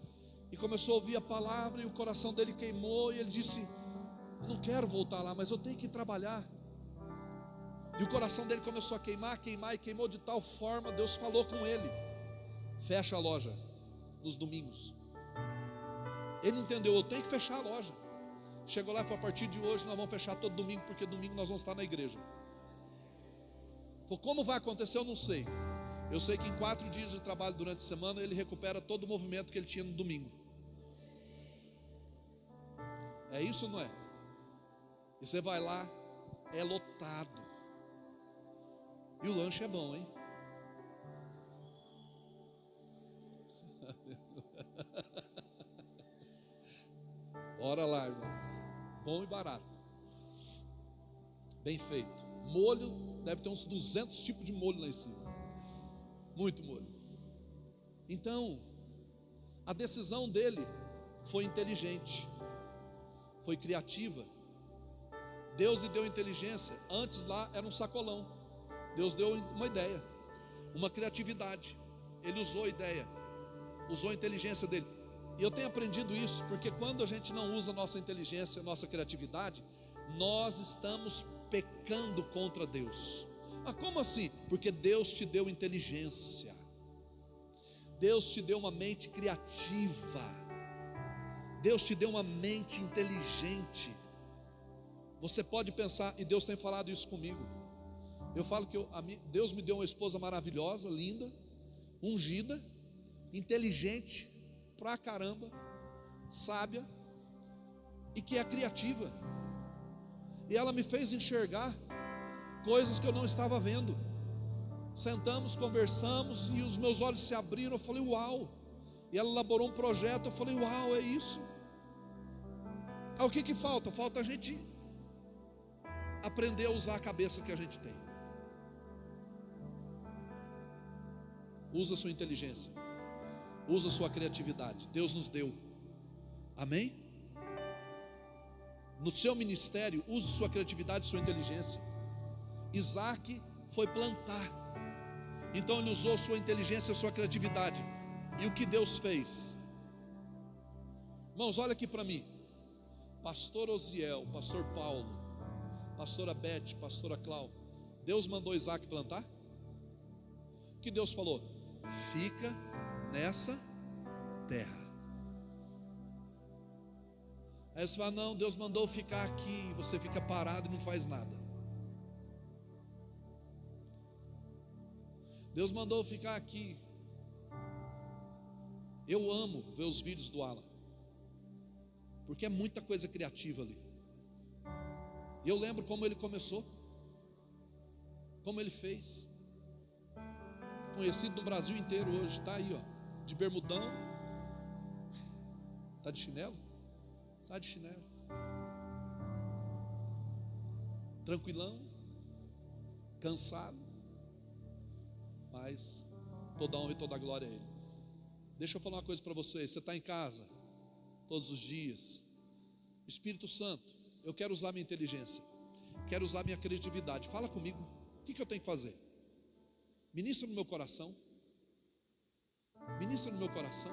Speaker 1: e começou a ouvir a palavra, e o coração dele queimou, e ele disse: não quero voltar lá, mas eu tenho que trabalhar. E o coração dele começou a queimar, queimar e queimou de tal forma, Deus falou com ele: Fecha a loja nos domingos. Ele entendeu, eu tenho que fechar a loja. Chegou lá e falou: a partir de hoje nós vamos fechar todo domingo, porque domingo nós vamos estar na igreja. Falou, como vai acontecer, eu não sei. Eu sei que em quatro dias de trabalho durante a semana ele recupera todo o movimento que ele tinha no domingo. É isso ou não é? E você vai lá, é lotado. E o lanche é bom, hein? <laughs> Ora lá, irmãos. Bom e barato. Bem feito. Molho Deve ter uns 200 tipos de molho lá em cima. Muito molho. Então, a decisão dele foi inteligente, foi criativa. Deus lhe deu inteligência. Antes lá era um sacolão. Deus deu uma ideia, uma criatividade. Ele usou a ideia, usou a inteligência dele. E eu tenho aprendido isso, porque quando a gente não usa nossa inteligência, nossa criatividade, nós estamos pecando contra Deus. Ah, como assim? Porque Deus te deu inteligência. Deus te deu uma mente criativa. Deus te deu uma mente inteligente. Você pode pensar, e Deus tem falado isso comigo. Eu falo que eu, Deus me deu uma esposa maravilhosa, linda, ungida, inteligente, pra caramba, sábia e que é criativa. E ela me fez enxergar coisas que eu não estava vendo. Sentamos, conversamos e os meus olhos se abriram. Eu falei, uau! E ela elaborou um projeto. Eu falei, uau, é isso. Ah, o que, que falta? Falta a gente aprender a usar a cabeça que a gente tem. Usa a sua inteligência. Usa a sua criatividade. Deus nos deu. Amém? No seu ministério, use sua criatividade, sua inteligência. Isaac foi plantar. Então ele usou sua inteligência, sua criatividade. E o que Deus fez? Irmãos, olha aqui para mim. Pastor Osiel, pastor Paulo, pastora Beth, pastora Clau. Deus mandou Isaac plantar? O que Deus falou? Fica nessa terra. Aí você fala: não, Deus mandou ficar aqui, você fica parado e não faz nada. Deus mandou ficar aqui. Eu amo ver os vídeos do Alan, porque é muita coisa criativa ali. E eu lembro como ele começou, como ele fez. Conhecido no Brasil inteiro hoje, está aí, ó, de bermudão, está de chinelo. Está de chinelo. Tranquilão. Cansado. Mas toda honra e toda glória a Ele. Deixa eu falar uma coisa para vocês. Você está em casa todos os dias. Espírito Santo, eu quero usar minha inteligência. Quero usar minha criatividade. Fala comigo. O que, que eu tenho que fazer? Ministra no meu coração. Ministra no meu coração.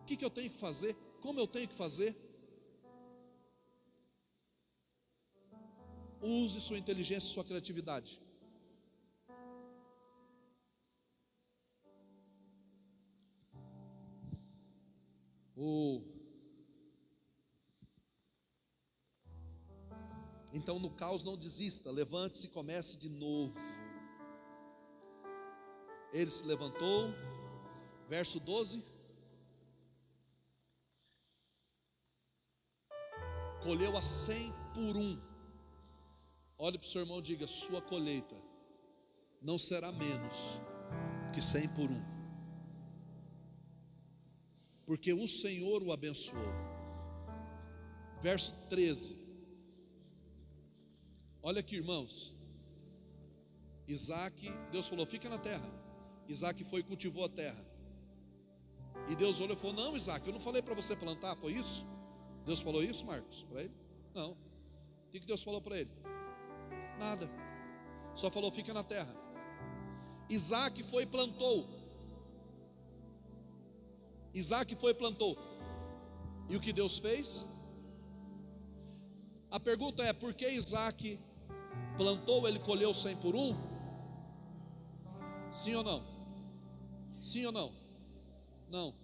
Speaker 1: O que, que eu tenho que fazer? Como eu tenho que fazer? Use sua inteligência e sua criatividade. O... Então, no caos, não desista, levante-se e comece de novo. Ele se levantou, verso 12. Colheu a cem por um Olhe para o seu irmão e diga: sua colheita não será menos que cem por um, porque o Senhor o abençoou. Verso 13. Olha aqui, irmãos. Isaac, Deus falou: fica na terra. Isaac foi e cultivou a terra. E Deus olhou e falou: Não, Isaac, eu não falei para você plantar, foi isso? Deus falou isso, Marcos, para ele? Não. O que Deus falou para ele? Nada. Só falou: fica na terra. Isaac foi e plantou. Isaac foi e plantou. E o que Deus fez? A pergunta é: por que Isaac plantou, ele colheu cem por um? Sim ou não? Sim ou não? Não.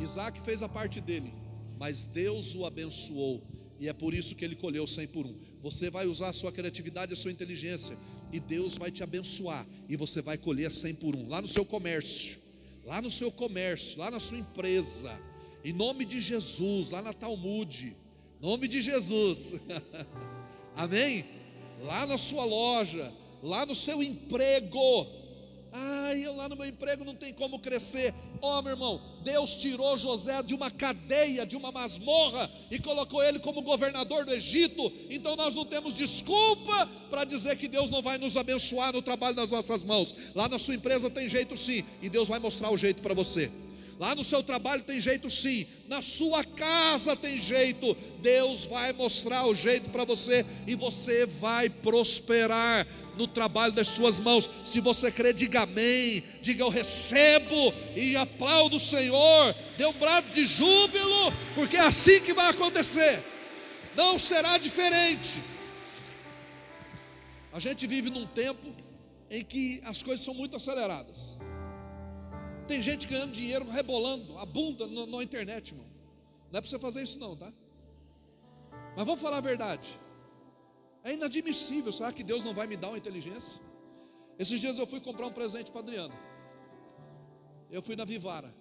Speaker 1: Isaac fez a parte dele, mas Deus o abençoou, e é por isso que ele colheu cem por um. Você vai usar a sua criatividade, a sua inteligência, e Deus vai te abençoar, e você vai colher 100 por um, lá no seu comércio, lá no seu comércio, lá na sua empresa, em nome de Jesus, lá na Talmud, nome de Jesus, <laughs> amém? Lá na sua loja, lá no seu emprego, Ai, eu lá no meu emprego não tem como crescer. Ó, oh, meu irmão, Deus tirou José de uma cadeia, de uma masmorra e colocou ele como governador do Egito. Então nós não temos desculpa para dizer que Deus não vai nos abençoar no trabalho das nossas mãos. Lá na sua empresa tem jeito sim, e Deus vai mostrar o jeito para você. Lá no seu trabalho tem jeito sim, na sua casa tem jeito. Deus vai mostrar o jeito para você e você vai prosperar no trabalho das suas mãos. Se você crê, diga amém, diga eu recebo e aplaudo o Senhor. Dê um brado de júbilo, porque é assim que vai acontecer. Não será diferente. A gente vive num tempo em que as coisas são muito aceleradas. Tem gente ganhando dinheiro rebolando a bunda na, internet, irmão. Não é para você fazer isso, não, tá? Mas vamos falar a verdade. É inadmissível. Será que Deus não vai me dar uma inteligência? Esses dias eu fui comprar um presente para Adriano. Eu fui na Vivara.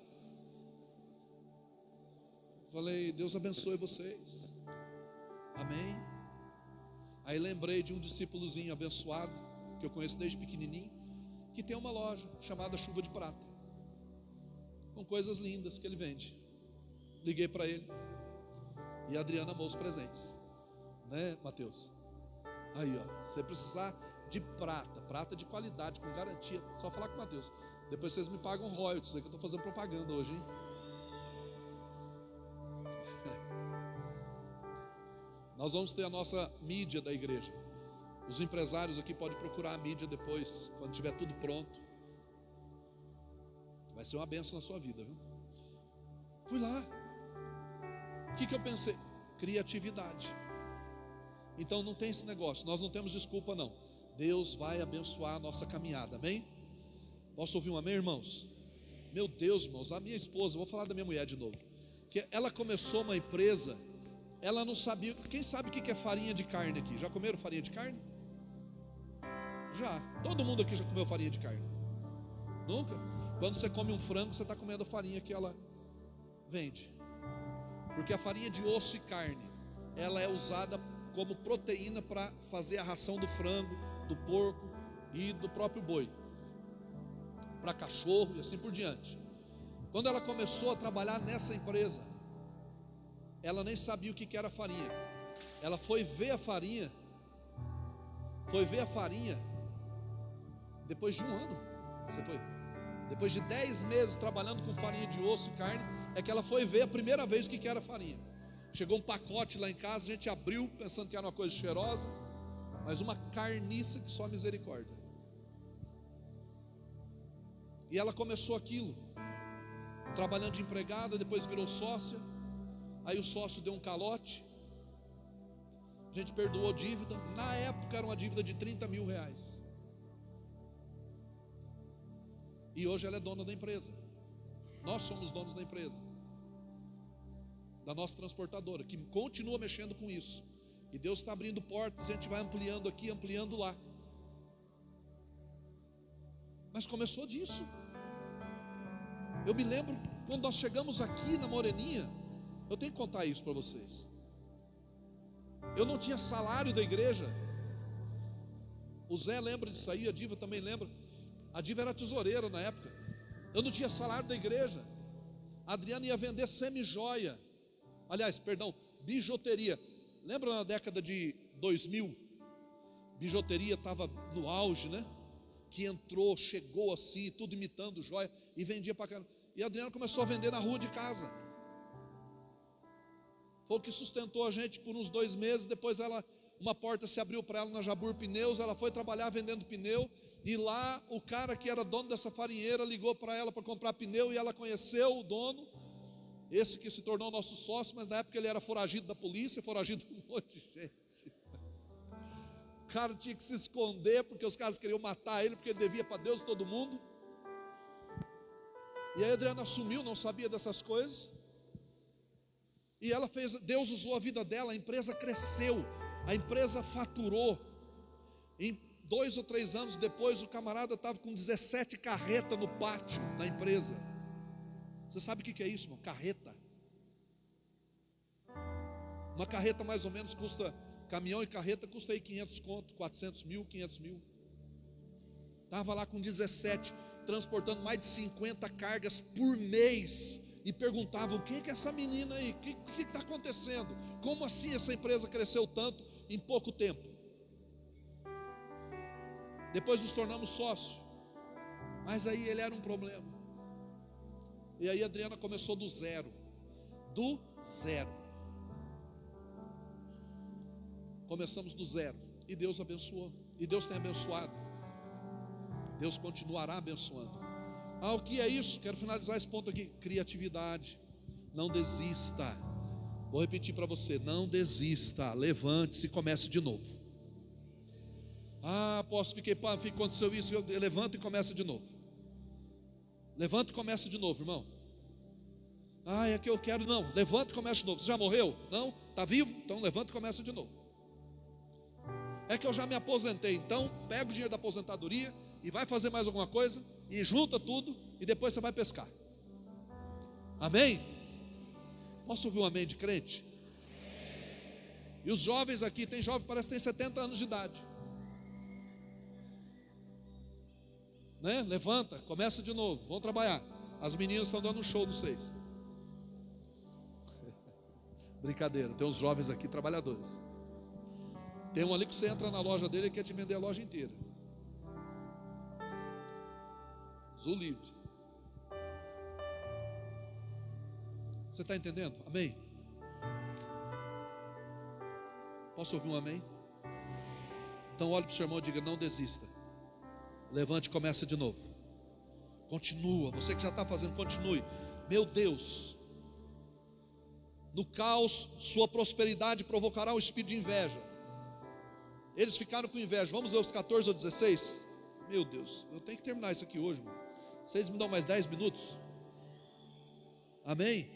Speaker 1: Falei, Deus abençoe vocês. Amém. Aí lembrei de um discípulozinho abençoado, que eu conheço desde pequenininho, que tem uma loja chamada Chuva de Prata com coisas lindas que ele vende. Liguei para ele. E a Adriana amou os presentes. Né, Mateus? Aí, ó, você precisar de prata, prata de qualidade, com garantia, só falar com o Mateus. Depois vocês me pagam royalties, aí que eu estou fazendo propaganda hoje, hein? <laughs> Nós vamos ter a nossa mídia da igreja. Os empresários aqui podem procurar a mídia depois, quando tiver tudo pronto. Vai ser uma benção na sua vida, viu? Fui lá. O que, que eu pensei? Criatividade. Então não tem esse negócio, nós não temos desculpa, não. Deus vai abençoar a nossa caminhada, amém? Posso ouvir um amém, irmãos? Meu Deus, irmãos, a minha esposa, vou falar da minha mulher de novo. Que ela começou uma empresa, ela não sabia. Quem sabe o que é farinha de carne aqui? Já comeram farinha de carne? Já. Todo mundo aqui já comeu farinha de carne? Nunca? Quando você come um frango, você está comendo a farinha que ela vende. Porque a farinha de osso e carne, ela é usada como proteína para fazer a ração do frango, do porco e do próprio boi. Para cachorro e assim por diante. Quando ela começou a trabalhar nessa empresa, ela nem sabia o que era farinha. Ela foi ver a farinha, foi ver a farinha depois de um ano. Você foi? depois de dez meses trabalhando com farinha de osso e carne, é que ela foi ver a primeira vez o que era farinha. Chegou um pacote lá em casa, a gente abriu pensando que era uma coisa cheirosa, mas uma carniça que só misericórdia. E ela começou aquilo, trabalhando de empregada, depois virou sócia. Aí o sócio deu um calote, a gente perdoou dívida. Na época era uma dívida de 30 mil reais. E hoje ela é dona da empresa. Nós somos donos da empresa. Da nossa transportadora, que continua mexendo com isso. E Deus está abrindo portas, a gente vai ampliando aqui, ampliando lá. Mas começou disso. Eu me lembro quando nós chegamos aqui na Moreninha, eu tenho que contar isso para vocês. Eu não tinha salário da igreja. O Zé lembra disso aí, a Diva também lembra. A Diva era tesoureira na época. Eu não tinha salário da igreja. A Adriana ia vender semi-joia. Aliás, perdão, bijuteria. Lembra na década de 2000? Bijuteria estava no auge, né? Que entrou, chegou assim, tudo imitando joia e vendia para caramba. E a Adriana começou a vender na rua de casa. Foi o que sustentou a gente por uns dois meses. Depois ela, uma porta se abriu para ela na Jabur Pneus. Ela foi trabalhar vendendo pneu. E lá o cara que era dono dessa farinheira ligou para ela para comprar pneu e ela conheceu o dono, esse que se tornou nosso sócio, mas na época ele era foragido da polícia, foragido de um <laughs> monte de gente. O cara tinha que se esconder porque os caras queriam matar ele porque ele devia para Deus todo mundo. E a Adriana assumiu, não sabia dessas coisas. E ela fez, Deus usou a vida dela, a empresa cresceu, a empresa faturou. Em dois ou três anos depois, o camarada estava com 17 carretas no pátio da empresa. Você sabe o que é isso, irmão? Carreta. Uma carreta mais ou menos custa, caminhão e carreta custa aí 500 conto, 400 mil, 500 mil. Estava lá com 17. transportando mais de 50 cargas por mês e perguntavam: o que é essa menina aí? O que está acontecendo? Como assim essa empresa cresceu tanto em pouco tempo? Depois nos tornamos sócios, mas aí ele era um problema. E aí a Adriana começou do zero, do zero. Começamos do zero e Deus abençoou, e Deus tem abençoado. Deus continuará abençoando. Ah, o que é isso? Quero finalizar esse ponto aqui: criatividade. Não desista. Vou repetir para você: não desista. Levante-se e comece de novo. Ah, posso fiquei, pá, aconteceu isso, eu levanto e começa de novo. Levanta e começa de novo, irmão. Ah, é que eu quero, não. Levanta e começa de novo. Você já morreu? Não? Está vivo? Então levanta e começa de novo. É que eu já me aposentei, então pega o dinheiro da aposentadoria e vai fazer mais alguma coisa e junta tudo e depois você vai pescar. Amém? Posso ouvir um amém de crente? E os jovens aqui, tem jovem que parece que tem 70 anos de idade. Né? Levanta, começa de novo, vamos trabalhar. As meninas estão dando um show dos seis. <laughs> Brincadeira, tem uns jovens aqui trabalhadores. Tem um ali que você entra na loja dele e quer te vender a loja inteira. o livre. Você está entendendo? Amém? Posso ouvir um amém? Então olhe para o seu irmão e diga: não desista. Levante e começa de novo. Continua. Você que já está fazendo, continue. Meu Deus. No caos, sua prosperidade provocará um espírito de inveja. Eles ficaram com inveja. Vamos ler os 14 ou 16? Meu Deus, eu tenho que terminar isso aqui hoje, mano. Vocês me dão mais 10 minutos? Amém?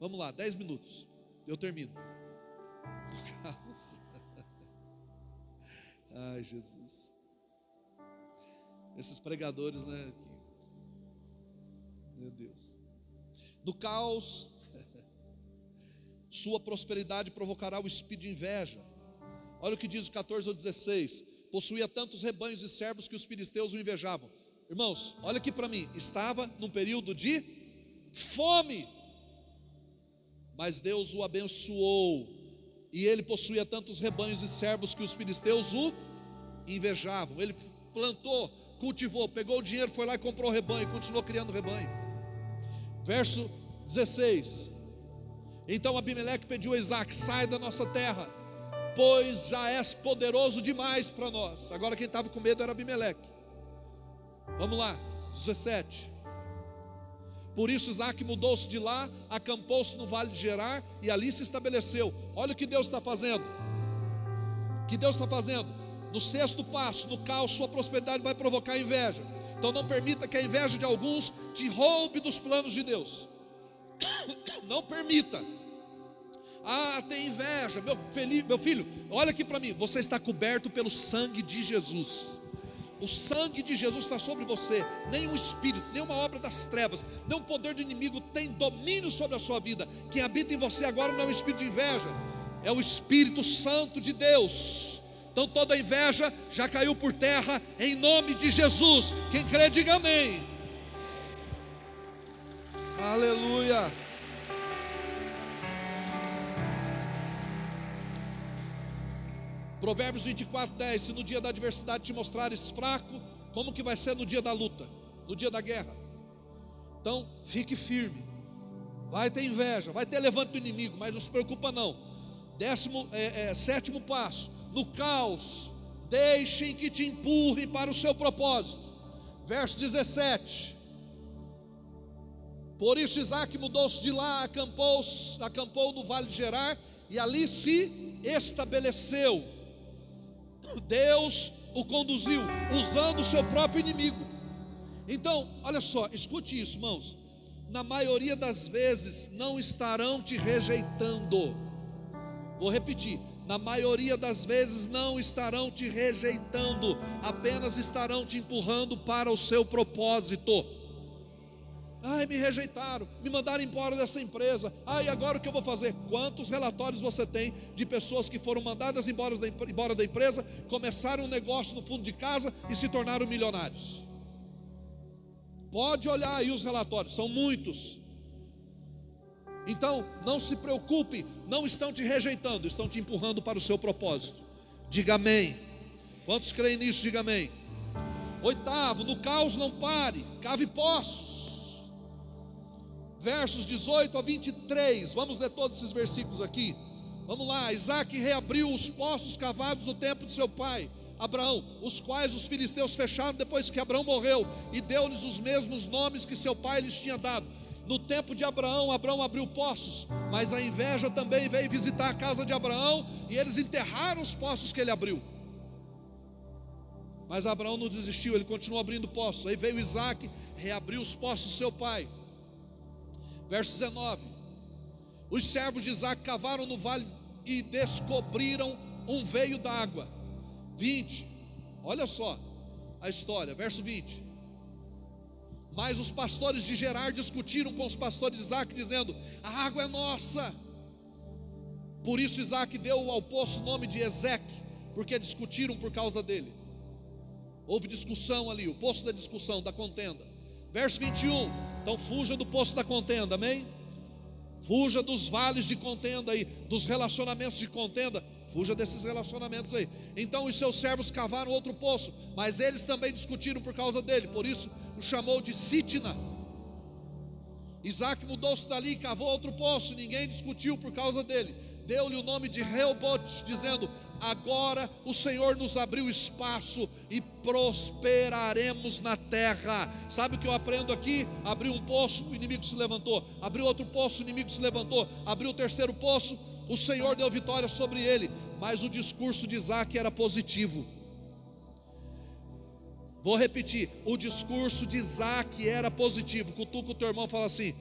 Speaker 1: Vamos lá, 10 minutos. Eu termino. <laughs> Ai, Jesus. Esses pregadores, né? Meu Deus. No caos, <laughs> sua prosperidade provocará o espírito de inveja. Olha o que diz o 14 ou 16 possuía tantos rebanhos e servos que os filisteus o invejavam. Irmãos, olha aqui para mim, estava num período de fome, mas Deus o abençoou, e ele possuía tantos rebanhos e servos que os filisteus o invejavam. Ele plantou, cultivou, pegou o dinheiro, foi lá e comprou o rebanho, continuou criando rebanho. Verso 16: Então Abimeleque pediu a Isaac: sai da nossa terra pois já és poderoso demais para nós. Agora quem estava com medo era Abimeleque. Vamos lá, 17. Por isso Isaac mudou-se de lá, acampou-se no vale de Gerar e ali se estabeleceu. Olha o que Deus está fazendo. O que Deus está fazendo? No sexto passo, no caos, sua prosperidade vai provocar inveja. Então não permita que a inveja de alguns te roube dos planos de Deus. <coughs> Não permita. Ah, tem inveja. Meu, meu filho, olha aqui para mim. Você está coberto pelo sangue de Jesus. O sangue de Jesus está sobre você. Nenhum espírito, nenhuma obra das trevas, nenhum poder do inimigo tem domínio sobre a sua vida. Quem habita em você agora não é um espírito de inveja, é o Espírito Santo de Deus. Então toda inveja já caiu por terra em nome de Jesus. Quem crê, diga amém. Aleluia. Provérbios 24, 10: Se no dia da adversidade te mostrares fraco, como que vai ser no dia da luta, no dia da guerra? Então, fique firme. Vai ter inveja, vai ter levante do inimigo, mas não se preocupa não. Décimo, é, é, sétimo passo: no caos, deixem que te empurrem para o seu propósito. Verso 17. Por isso Isaac mudou-se de lá, acampou, acampou no vale de Gerar e ali se estabeleceu. Deus o conduziu usando o seu próprio inimigo. Então, olha só, escute isso, irmãos. Na maioria das vezes não estarão te rejeitando. Vou repetir. Na maioria das vezes não estarão te rejeitando, apenas estarão te empurrando para o seu propósito. Ai, me rejeitaram, me mandaram embora dessa empresa. Ai, agora o que eu vou fazer? Quantos relatórios você tem de pessoas que foram mandadas embora da, embora da empresa, começaram um negócio no fundo de casa e se tornaram milionários? Pode olhar aí os relatórios, são muitos. Então, não se preocupe, não estão te rejeitando, estão te empurrando para o seu propósito. Diga amém. Quantos creem nisso? Diga amém. Oitavo, no caos não pare, cave poços. Versos 18 a 23, vamos ler todos esses versículos aqui. Vamos lá, Isaac reabriu os poços cavados no tempo de seu pai, Abraão, os quais os filisteus fecharam depois que Abraão morreu, e deu-lhes os mesmos nomes que seu pai lhes tinha dado. No tempo de Abraão, Abraão abriu poços, mas a inveja também veio visitar a casa de Abraão, e eles enterraram os poços que ele abriu. Mas Abraão não desistiu, ele continuou abrindo poços. Aí veio Isaac, reabriu os poços do seu pai. Verso 19: Os servos de Isaac cavaram no vale e descobriram um veio d'água. 20, olha só a história, verso 20. Mas os pastores de Gerar discutiram com os pastores de Isaac, dizendo: A água é nossa. Por isso Isaac deu ao poço o nome de Ezeque, porque discutiram por causa dele. Houve discussão ali, o poço da discussão, da contenda. Verso 21. Então fuja do poço da contenda, amém? Fuja dos vales de contenda aí, dos relacionamentos de contenda. Fuja desses relacionamentos aí. Então os seus servos cavaram outro poço, mas eles também discutiram por causa dele. Por isso o chamou de Sitna. Isaac mudou-se dali e cavou outro poço. Ninguém discutiu por causa dele. Deu-lhe o nome de Reobote, dizendo: agora o Senhor nos abriu espaço e prosperaremos na terra. Sabe o que eu aprendo aqui? Abriu um poço, o inimigo se levantou. Abriu outro poço, o inimigo se levantou. Abriu o terceiro poço, o Senhor deu vitória sobre ele. Mas o discurso de Isaac era positivo. Vou repetir: o discurso de Isaac era positivo. Cutuca o teu irmão e fala assim: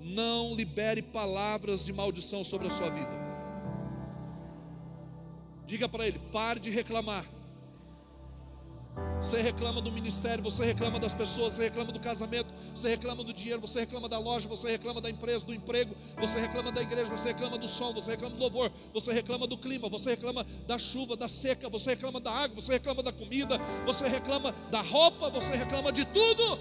Speaker 1: não libere palavras de maldição sobre a sua vida. Diga para ele: pare de reclamar. Você reclama do ministério, você reclama das pessoas, você reclama do casamento, você reclama do dinheiro, você reclama da loja, você reclama da empresa, do emprego, você reclama da igreja, você reclama do som, você reclama do louvor, você reclama do clima, você reclama da chuva, da seca, você reclama da água, você reclama da comida, você reclama da roupa, você reclama de tudo.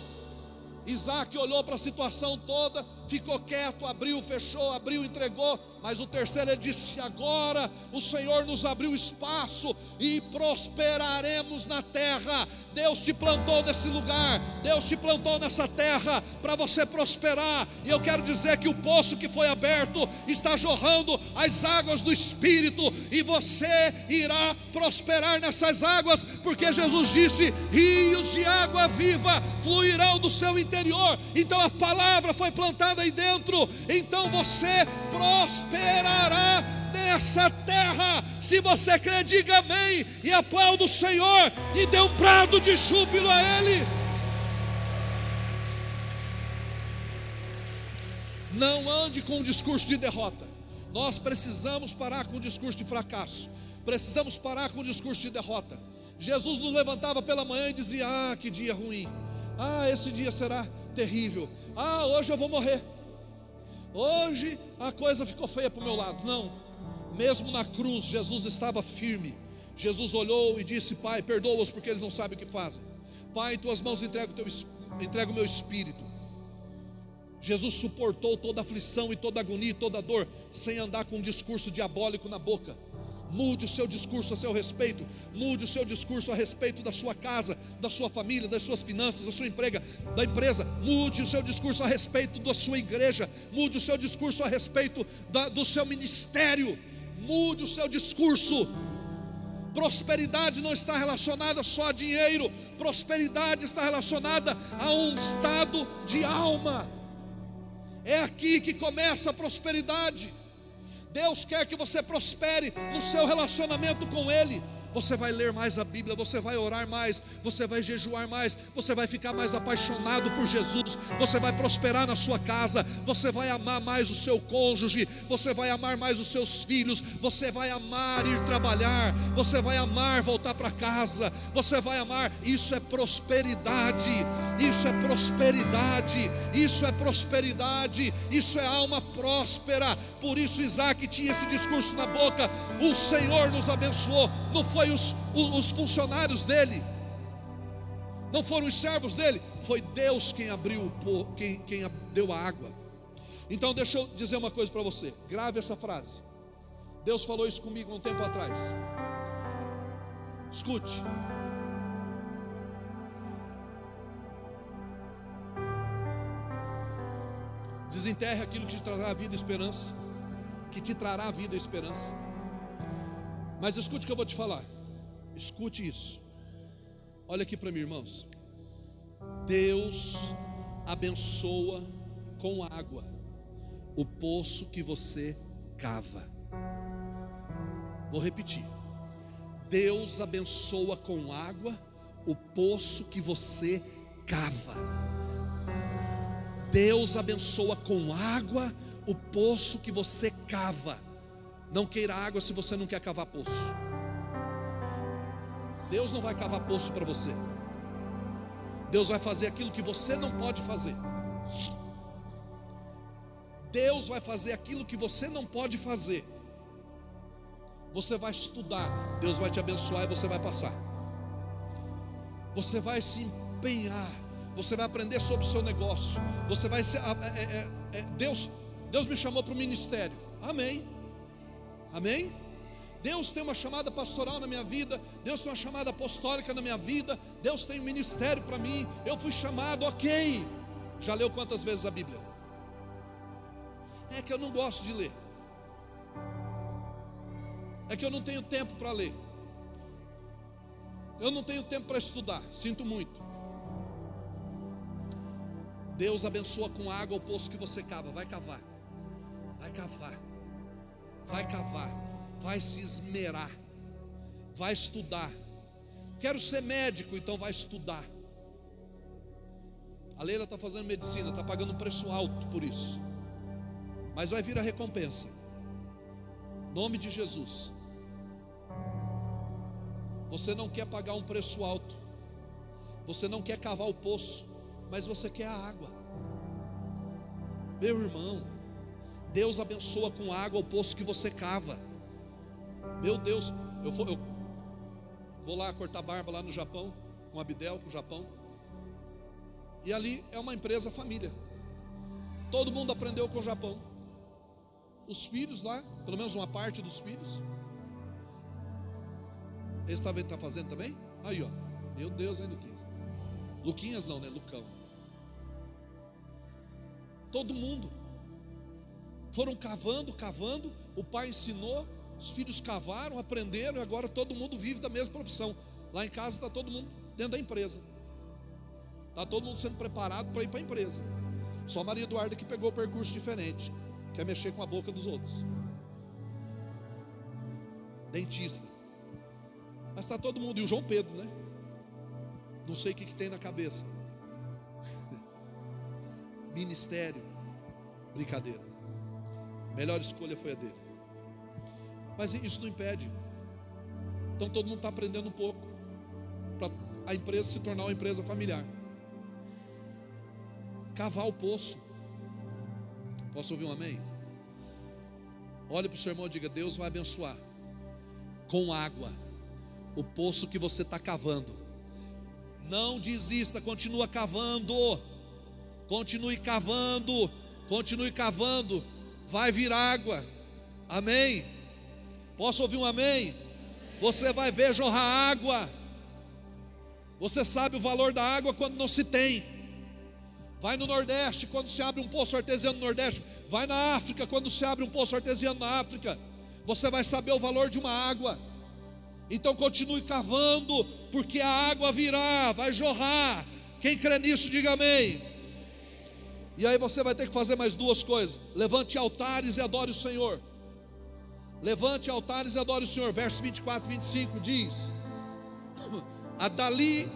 Speaker 1: Isaac olhou para a situação toda, ficou quieto, abriu, fechou, abriu, entregou. Mas o terceiro ele disse: Agora o Senhor nos abriu espaço e prosperaremos na terra. Deus te plantou nesse lugar, Deus te plantou nessa terra para você prosperar. E eu quero dizer que o poço que foi aberto está jorrando as águas do Espírito, e você irá prosperar nessas águas, porque Jesus disse: rios de água viva fluirão do seu interior. Então a palavra foi plantada aí dentro, então você prosperará nessa terra. Se você crê, diga amém e aplauda o Senhor e dê um brado de júbilo a Ele. Não ande com um discurso de derrota. Nós precisamos parar com o discurso de fracasso. Precisamos parar com o discurso de derrota. Jesus nos levantava pela manhã e dizia: Ah, que dia ruim. Ah, esse dia será terrível. Ah, hoje eu vou morrer. Hoje a coisa ficou feia para o meu lado. Não, mesmo na cruz, Jesus estava firme. Jesus olhou e disse: Pai, perdoa-os porque eles não sabem o que fazem. Pai, em tuas mãos entrego, teu, entrego o meu espírito. Jesus suportou toda aflição e toda agonia e toda dor, sem andar com um discurso diabólico na boca. Mude o seu discurso a seu respeito, mude o seu discurso a respeito da sua casa, da sua família, das suas finanças, da sua emprega, da empresa. Mude o seu discurso a respeito da sua igreja, mude o seu discurso a respeito da, do seu ministério. Mude o seu discurso. Prosperidade não está relacionada só a dinheiro, prosperidade está relacionada a um estado de alma. É aqui que começa a prosperidade. Deus quer que você prospere no seu relacionamento com Ele. Você vai ler mais a Bíblia, você vai orar mais, você vai jejuar mais, você vai ficar mais apaixonado por Jesus, você vai prosperar na sua casa, você vai amar mais o seu cônjuge, você vai amar mais os seus filhos, você vai amar ir trabalhar, você vai amar voltar para casa, você vai amar, isso é prosperidade. Isso é prosperidade, isso é prosperidade, isso é alma próspera. Por isso Isaac tinha esse discurso na boca: o Senhor nos abençoou, não foi os, os funcionários dele, não foram os servos dele, foi Deus quem abriu, quem, quem deu a água. Então deixa eu dizer uma coisa para você, grave essa frase. Deus falou isso comigo um tempo atrás. Escute. Desenterre aquilo que te trará vida e esperança. Que te trará vida e esperança. Mas escute o que eu vou te falar. Escute isso. Olha aqui para mim, irmãos. Deus abençoa com água o poço que você cava. Vou repetir. Deus abençoa com água o poço que você cava. Deus abençoa com água o poço que você cava. Não queira água se você não quer cavar poço. Deus não vai cavar poço para você. Deus vai fazer aquilo que você não pode fazer. Deus vai fazer aquilo que você não pode fazer. Você vai estudar, Deus vai te abençoar e você vai passar. Você vai se empenhar, você vai aprender sobre o seu negócio. Você vai ser. É, é, é, Deus, Deus me chamou para o ministério. Amém. Amém. Deus tem uma chamada pastoral na minha vida, Deus tem uma chamada apostólica na minha vida, Deus tem um ministério para mim. Eu fui chamado, ok. Já leu quantas vezes a Bíblia? É que eu não gosto de ler. É que eu não tenho tempo para ler. Eu não tenho tempo para estudar. Sinto muito. Deus abençoa com água o poço que você cava. Vai cavar. Vai cavar. Vai cavar. Vai se esmerar. Vai estudar. Quero ser médico, então vai estudar. A Leila está fazendo medicina, está pagando um preço alto por isso. Mas vai vir a recompensa. Nome de Jesus. Você não quer pagar um preço alto. Você não quer cavar o poço, mas você quer a água. Meu irmão, Deus abençoa com água o poço que você cava. Meu Deus, eu vou, eu vou lá cortar barba lá no Japão, com Abdel, com o Japão. E ali é uma empresa família. Todo mundo aprendeu com o Japão os filhos lá, pelo menos uma parte dos filhos. Esse está tá fazendo também? Aí, ó. Meu Deus, hein, Luquinhas? Luquinhas não, né? Lucão. Todo mundo. Foram cavando, cavando. O pai ensinou. Os filhos cavaram, aprenderam. E agora todo mundo vive da mesma profissão. Lá em casa está todo mundo dentro da empresa. Está todo mundo sendo preparado para ir para a empresa. Só Maria Eduarda que pegou o percurso diferente quer mexer com a boca dos outros. Dentista. Mas está todo mundo, e o João Pedro, né? Não sei o que, que tem na cabeça. Ministério, brincadeira. Melhor escolha foi a dele. Mas isso não impede. Então todo mundo está aprendendo um pouco para a empresa se tornar uma empresa familiar. Cavar o poço. Posso ouvir um amém? Olhe para o seu irmão e diga: Deus vai abençoar com água o poço que você está cavando. Não desista, continua cavando. Continue cavando, continue cavando. Vai vir água. Amém. Posso ouvir um amém? Você vai ver jorrar água. Você sabe o valor da água quando não se tem. Vai no Nordeste quando se abre um poço artesiano no Nordeste. Vai na África quando se abre um poço artesiano na África. Você vai saber o valor de uma água. Então continue cavando, porque a água virá, vai jorrar. Quem crê nisso, diga amém. E aí você vai ter que fazer mais duas coisas: levante altares e adore o Senhor. Levante altares e adore o Senhor. Verso 24 e 25 diz: Adali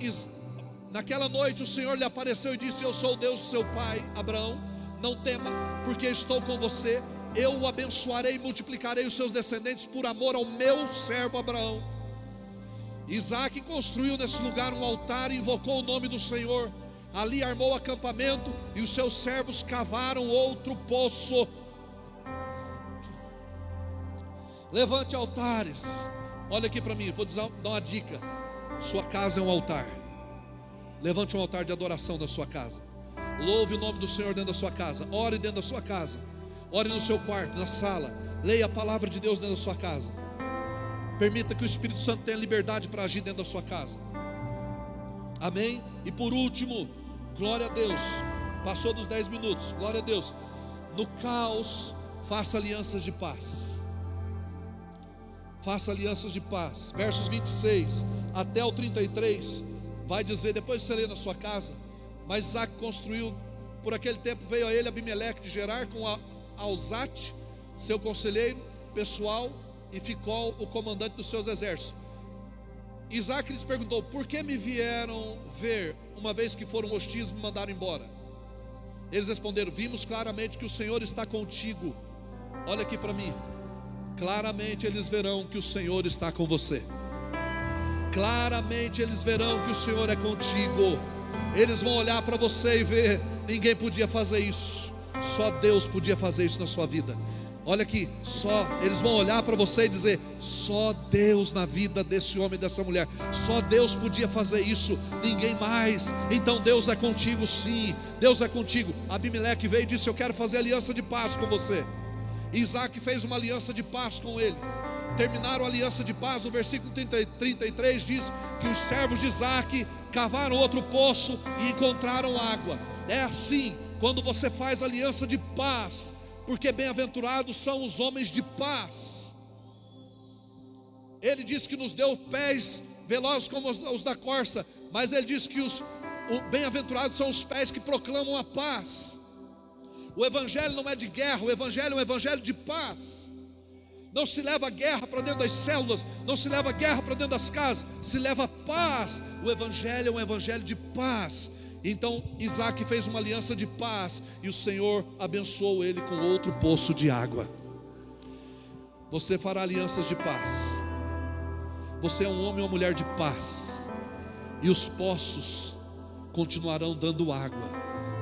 Speaker 1: Naquela noite o Senhor lhe apareceu e disse: Eu sou o Deus do seu pai, Abraão. Não tema, porque estou com você. Eu o abençoarei e multiplicarei os seus descendentes por amor ao meu servo Abraão. Isaac construiu nesse lugar um altar e invocou o nome do Senhor. Ali armou acampamento e os seus servos cavaram outro poço. Levante altares. Olha aqui para mim, vou dar uma dica. Sua casa é um altar. Levante um altar de adoração na sua casa. Louve o nome do Senhor dentro da sua casa. Ore dentro da sua casa. Ore no seu quarto, na sala. Leia a palavra de Deus dentro da sua casa. Permita que o Espírito Santo tenha liberdade para agir dentro da sua casa. Amém? E por último, glória a Deus. Passou dos 10 minutos. Glória a Deus. No caos, faça alianças de paz. Faça alianças de paz. Versos 26 até o 33 vai dizer, depois de você ler na sua casa, mas Isaac construiu, por aquele tempo veio a ele Abimeleque de Gerar com a Alzate, seu conselheiro pessoal, e ficou o comandante dos seus exércitos. Isaac lhes perguntou: Por que me vieram ver, uma vez que foram hostis e me mandaram embora? Eles responderam: Vimos claramente que o Senhor está contigo. Olha aqui para mim. Claramente eles verão que o Senhor está com você. Claramente eles verão que o Senhor é contigo. Eles vão olhar para você e ver: ninguém podia fazer isso, só Deus podia fazer isso na sua vida. Olha aqui, só eles vão olhar para você e dizer: só Deus na vida desse homem e dessa mulher, só Deus podia fazer isso, ninguém mais. Então Deus é contigo, sim, Deus é contigo. Abimeleque veio e disse: Eu quero fazer aliança de paz com você. Isaac fez uma aliança de paz com ele. Terminaram a aliança de paz, no versículo 30, 33 diz que os servos de Isaac cavaram outro poço e encontraram água. É assim, quando você faz aliança de paz, porque bem-aventurados são os homens de paz. Ele diz que nos deu pés velozes como os da corça, mas ele diz que os bem-aventurados são os pés que proclamam a paz. O evangelho não é de guerra, o evangelho é um evangelho de paz. Não se leva guerra para dentro das células, não se leva guerra para dentro das casas, se leva paz. O evangelho é um evangelho de paz. Então Isaac fez uma aliança de paz e o Senhor abençoou ele com outro poço de água. Você fará alianças de paz. Você é um homem ou uma mulher de paz. E os poços continuarão dando água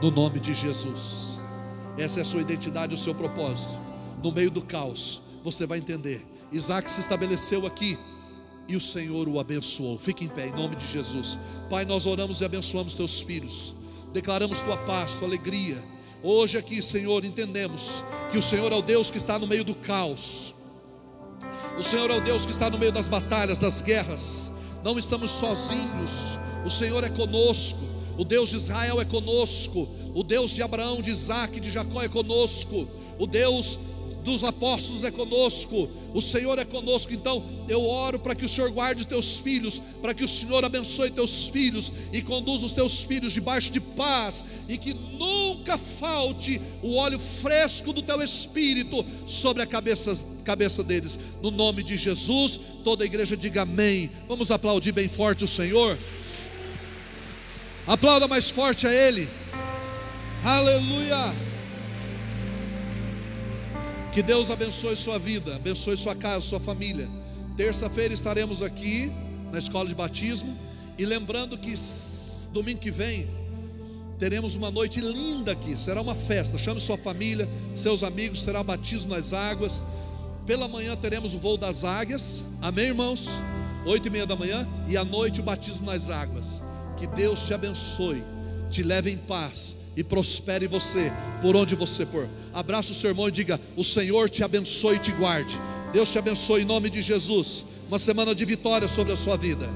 Speaker 1: no nome de Jesus. Essa é a sua identidade, o seu propósito. No meio do caos, você vai entender. Isaac se estabeleceu aqui e o Senhor o abençoou. Fique em pé, em nome de Jesus. Pai, nós oramos e abençoamos teus filhos. Declaramos tua paz, tua alegria. Hoje aqui, Senhor, entendemos que o Senhor é o Deus que está no meio do caos. O Senhor é o Deus que está no meio das batalhas, das guerras. Não estamos sozinhos. O Senhor é conosco. O Deus de Israel é conosco. O Deus de Abraão, de Isaac, de Jacó é conosco. O Deus dos apóstolos é conosco, o Senhor é conosco. Então eu oro para que o Senhor guarde teus filhos, para que o Senhor abençoe teus filhos e conduza os teus filhos debaixo de paz, e que nunca falte o óleo fresco do teu espírito sobre a cabeça, cabeça deles. No nome de Jesus, toda a igreja diga amém. Vamos aplaudir bem forte o Senhor. Aplauda mais forte a Ele. Aleluia. Que Deus abençoe sua vida, abençoe sua casa, sua família. Terça-feira estaremos aqui na escola de batismo. E lembrando que domingo que vem teremos uma noite linda aqui. Será uma festa. Chame sua família, seus amigos. Terá batismo nas águas. Pela manhã teremos o voo das águias. Amém, irmãos? Oito e meia da manhã. E à noite o batismo nas águas. Que Deus te abençoe, te leve em paz e prospere você por onde você for. Abraça o seu irmão e diga: O Senhor te abençoe e te guarde. Deus te abençoe em nome de Jesus. Uma semana de vitória sobre a sua vida.